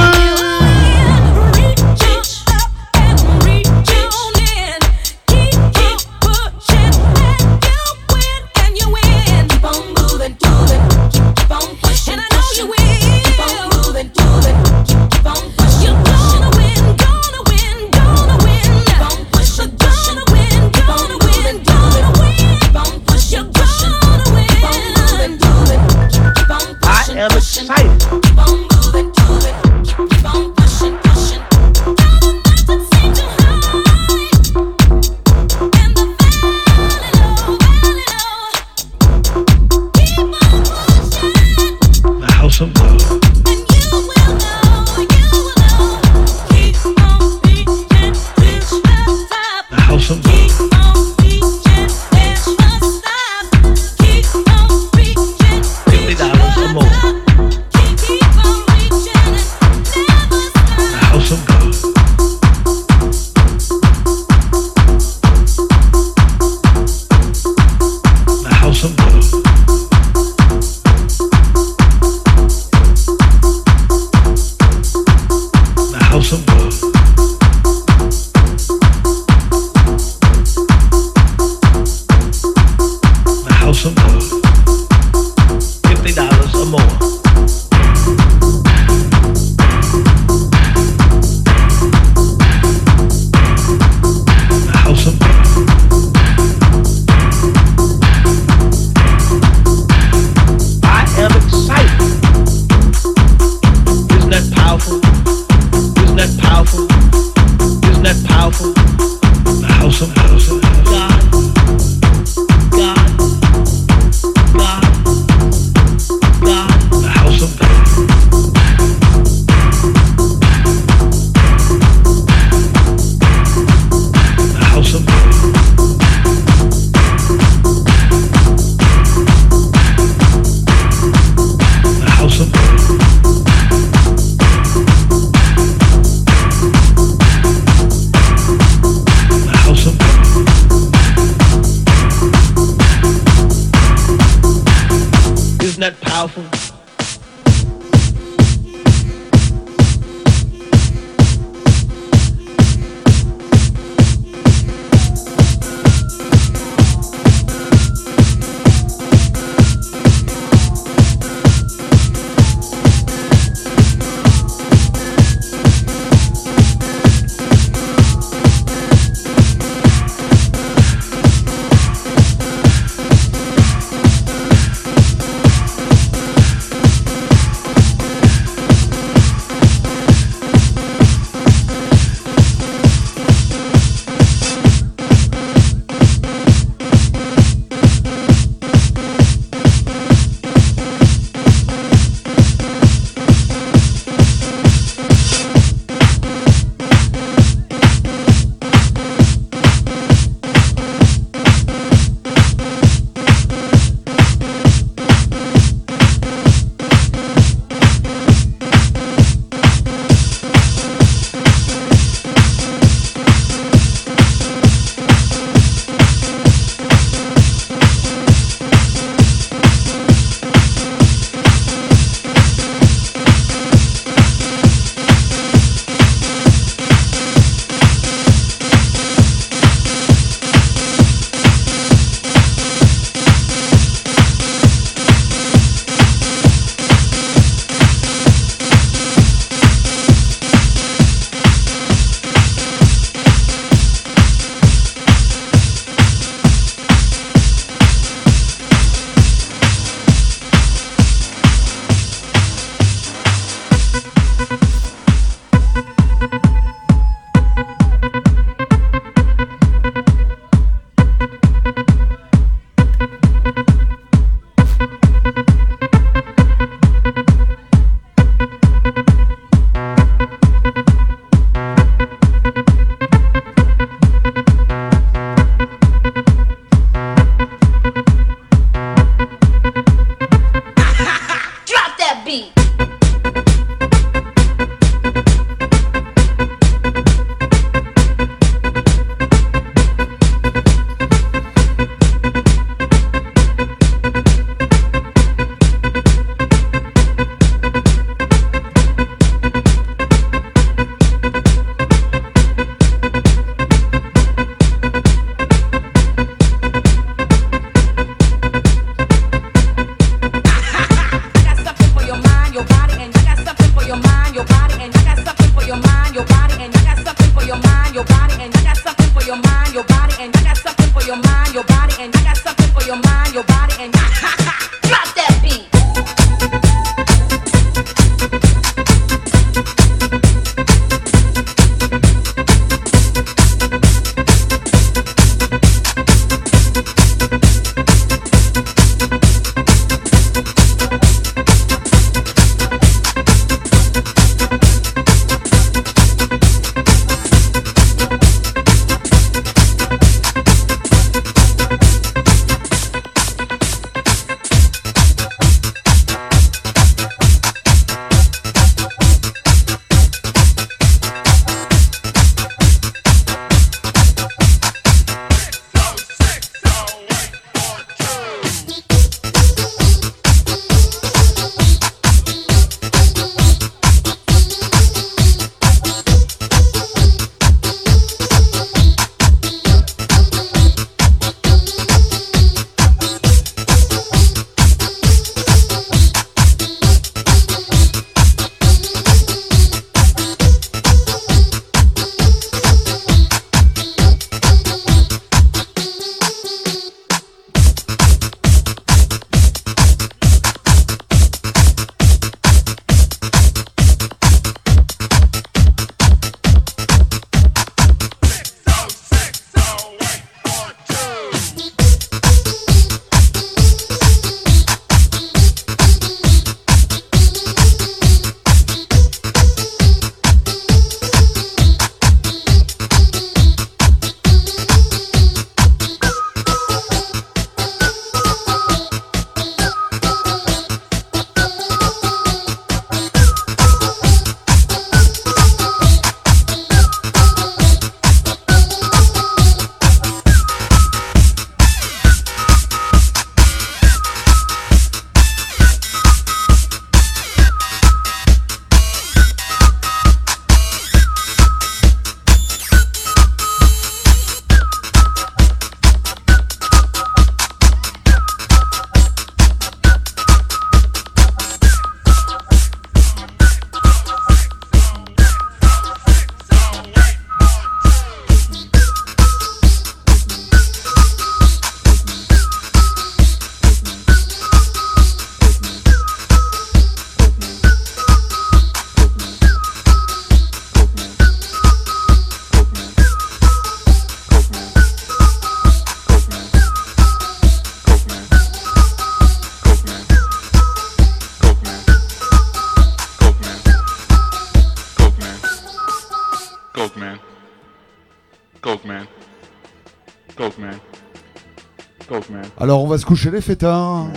Speaker 8: Coucher les fêtards.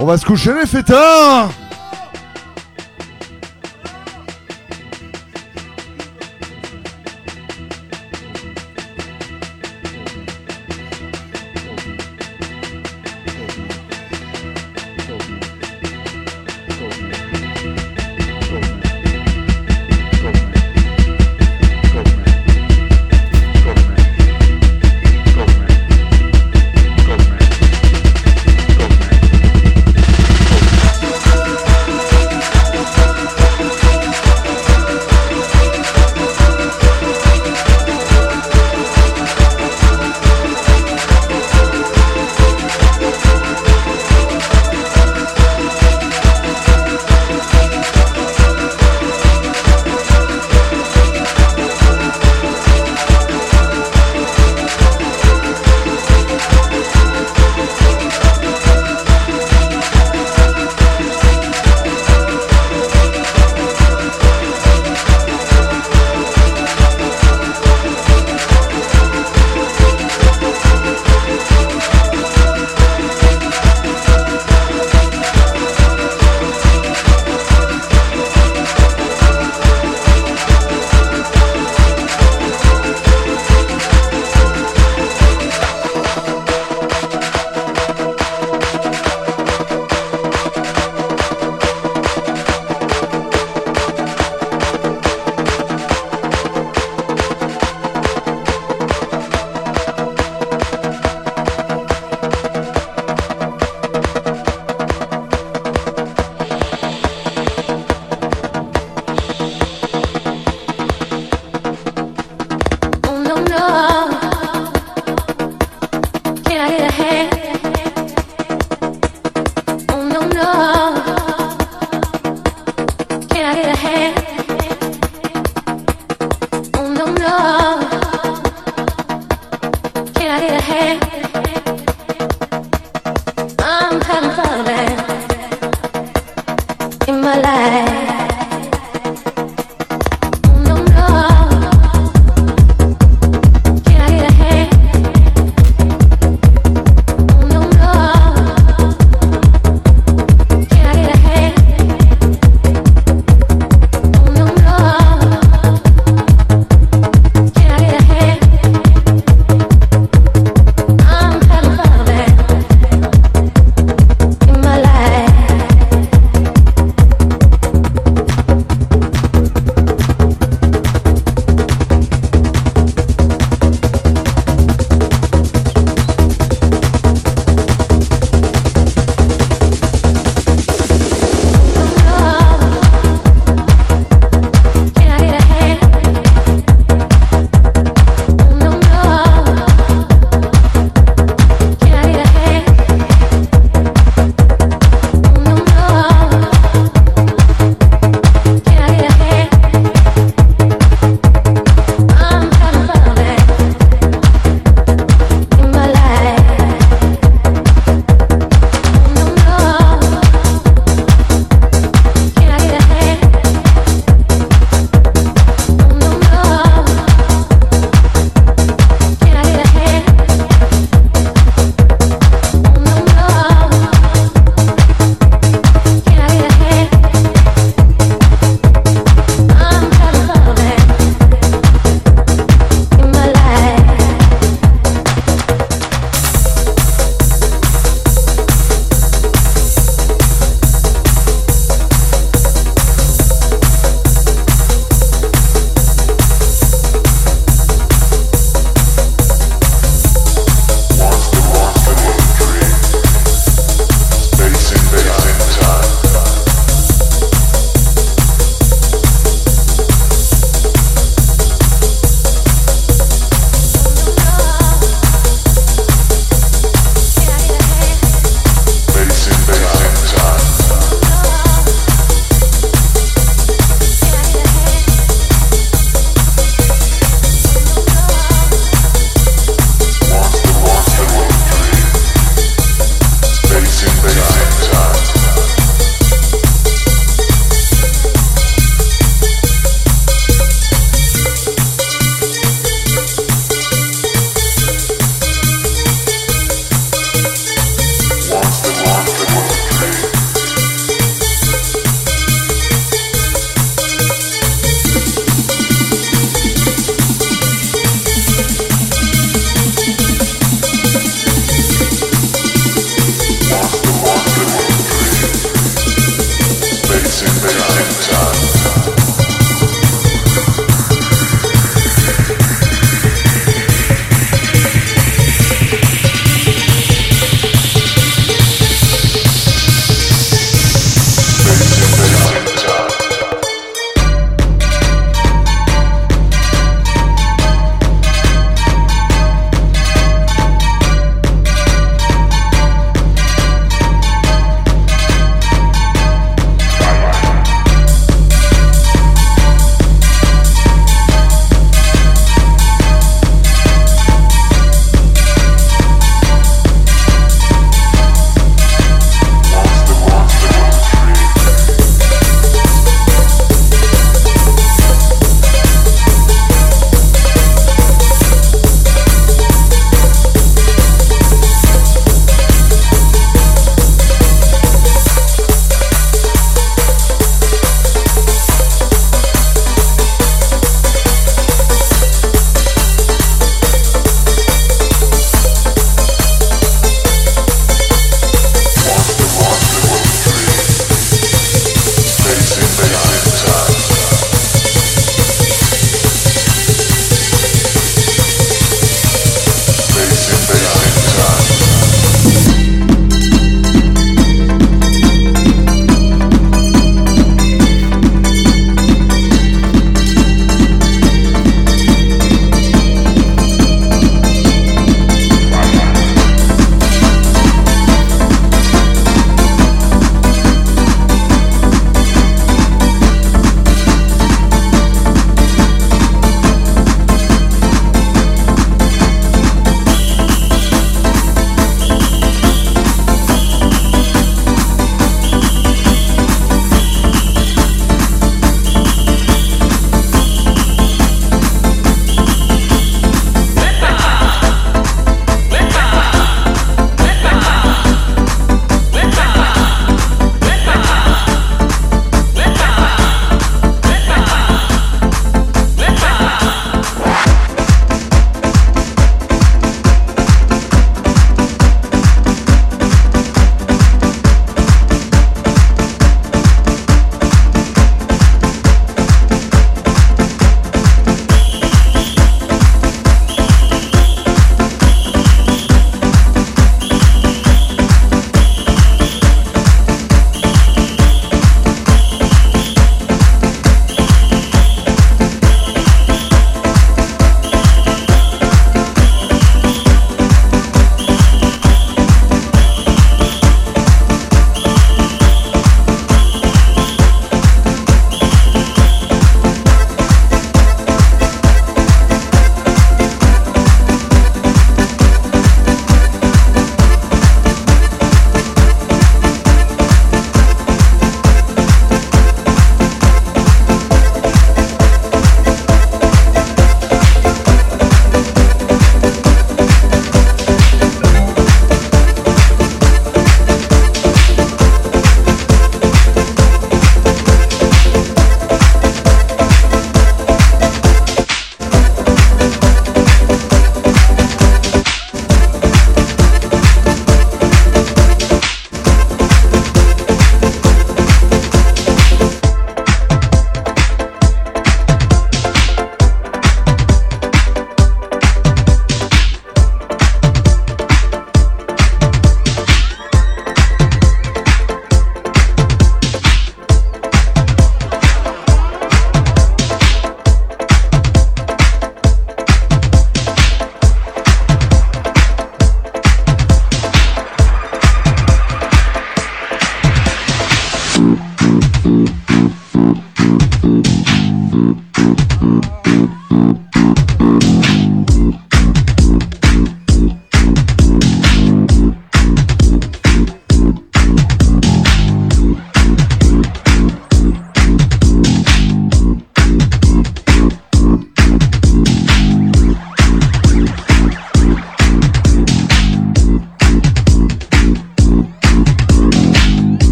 Speaker 8: On va se coucher les fêtards.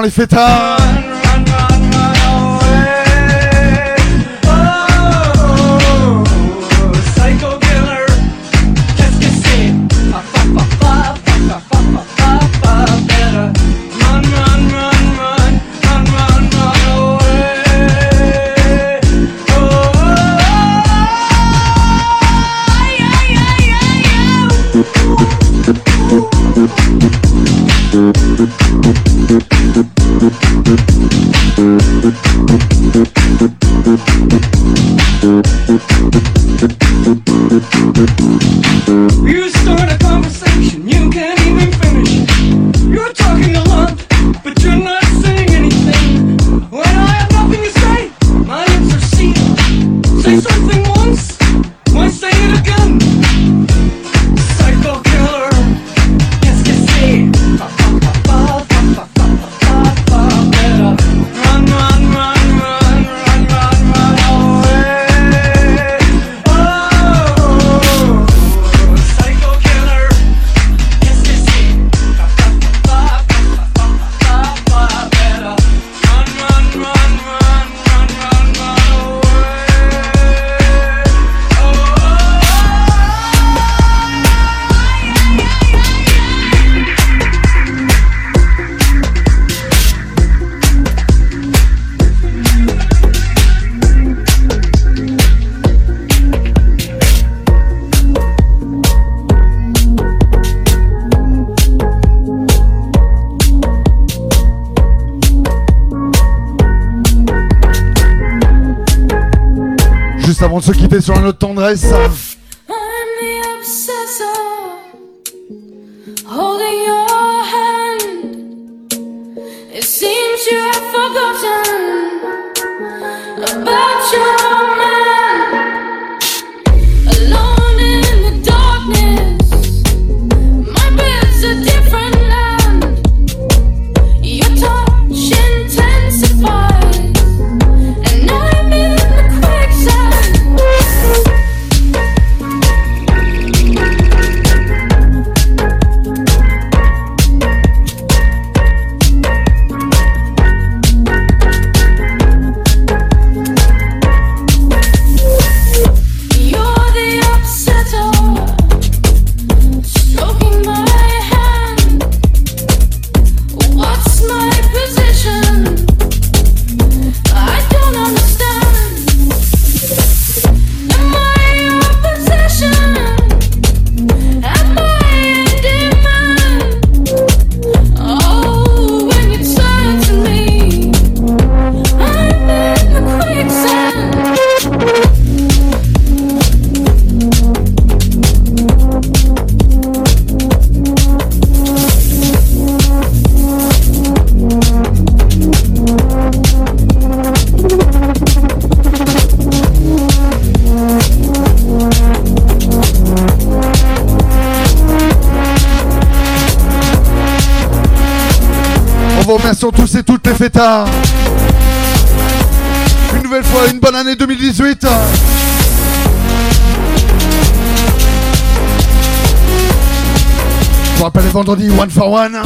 Speaker 29: les fêtards. salsa. vous remercions tous et toutes les fêtards. Une nouvelle fois, une bonne année 2018. Je vous rappelle vendredi, one for one.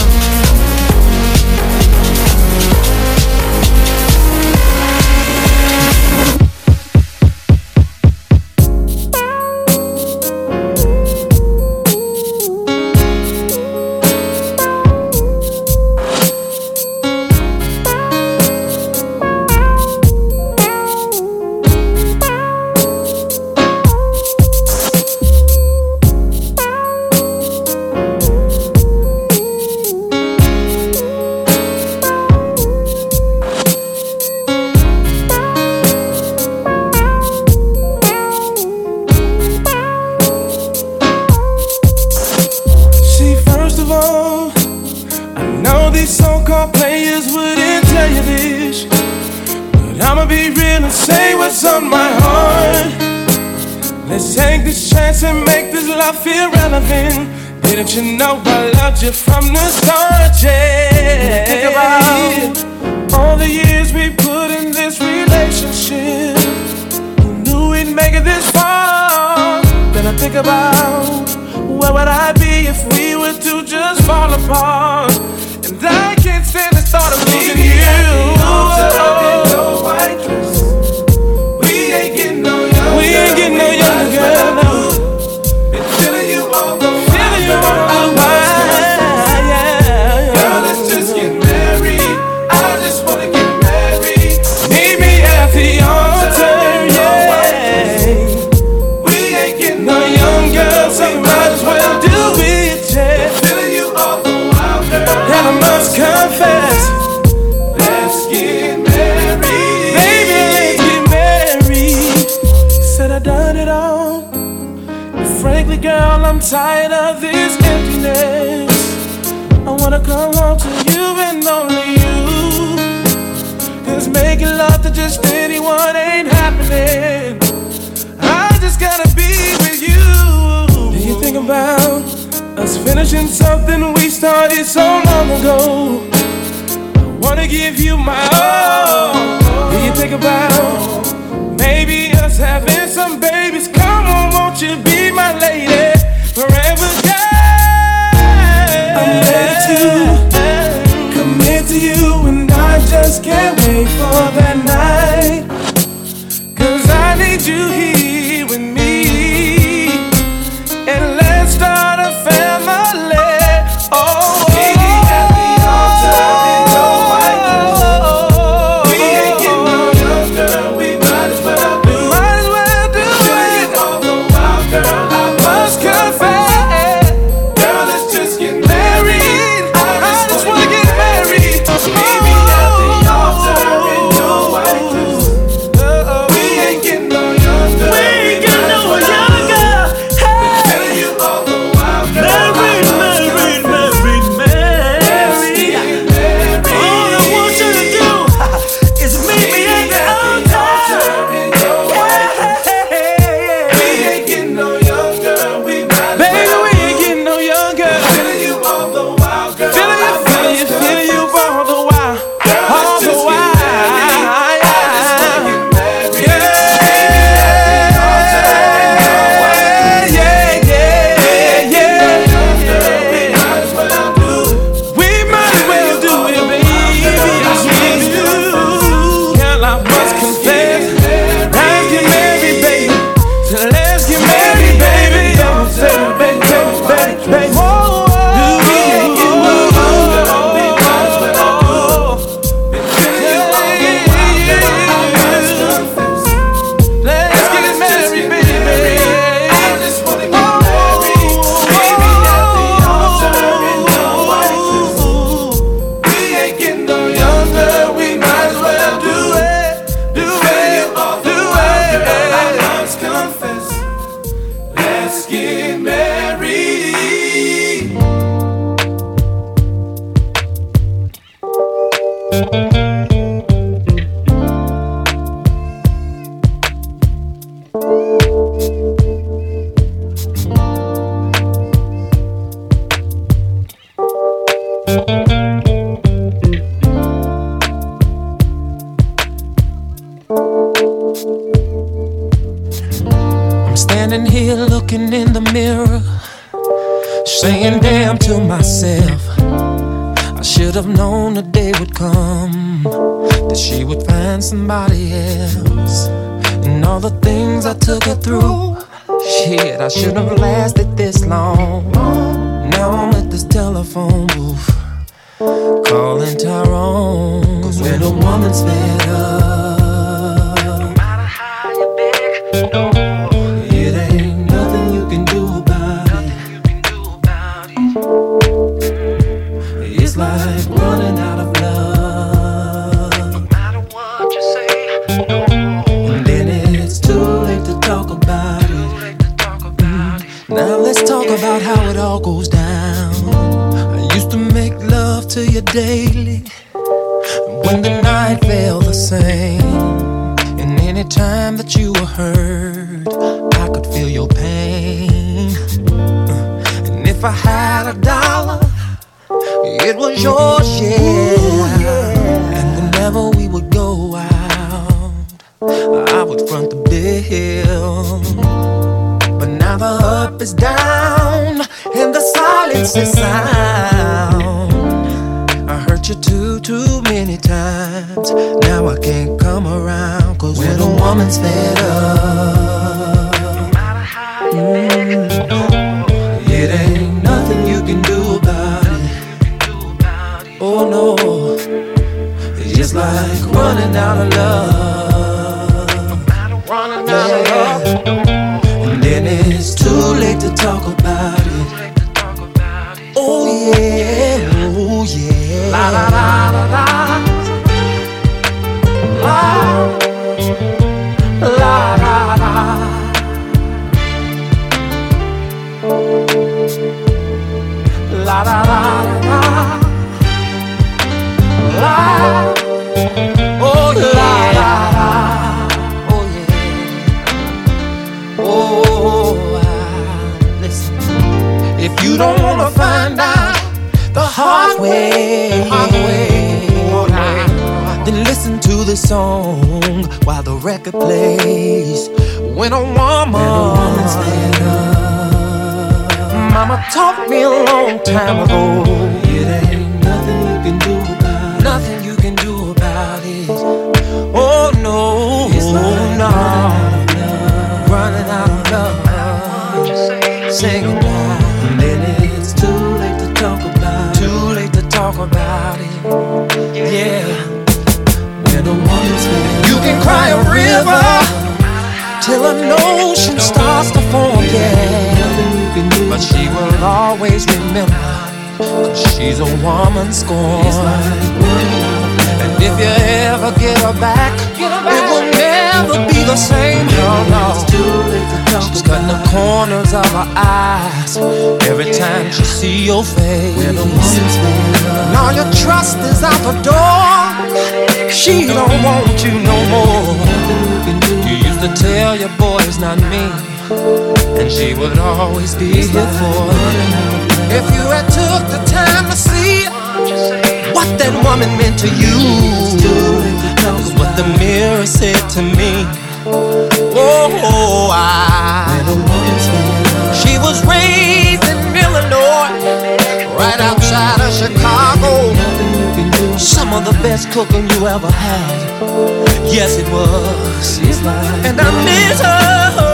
Speaker 2: if I
Speaker 30: had a dollar, it was your share. And whenever we would go out, I would front the bill. But now the up is down and the silence is sound. I hurt you too, too many times. Now I can't come around, cause when a woman's fed up. no. It's just like running out of love. Running out of love. And then it's too late to talk about it. Oh yeah, oh yeah. La la la la la. La la la la. La la la. Hard way, then listen to the song while the record plays. When a woman stand up, Mama taught me a long time ago. It ain't nothing you can do about it. Nothing you can do about it. Oh no, oh, no, running out of love. Singing talk about it. Yeah. When a woman's you can cry a river till an ocean starts to form. Yeah. But she will always remember. She's a woman scorned. And if you ever get her back, it will never be the same. No, no. She's cutting the corners of her eyes every time she see your face. And all your trust is out the door. She don't want you no more. You used to tell your boy it's not me, and she would always be here for you. If you had took the time to see what that woman meant to you, is what the mirror said to me. Oh, I. She was raised in Illinois, right outside of Chicago. Some of the best cooking you ever had. Yes, it was. And I miss her.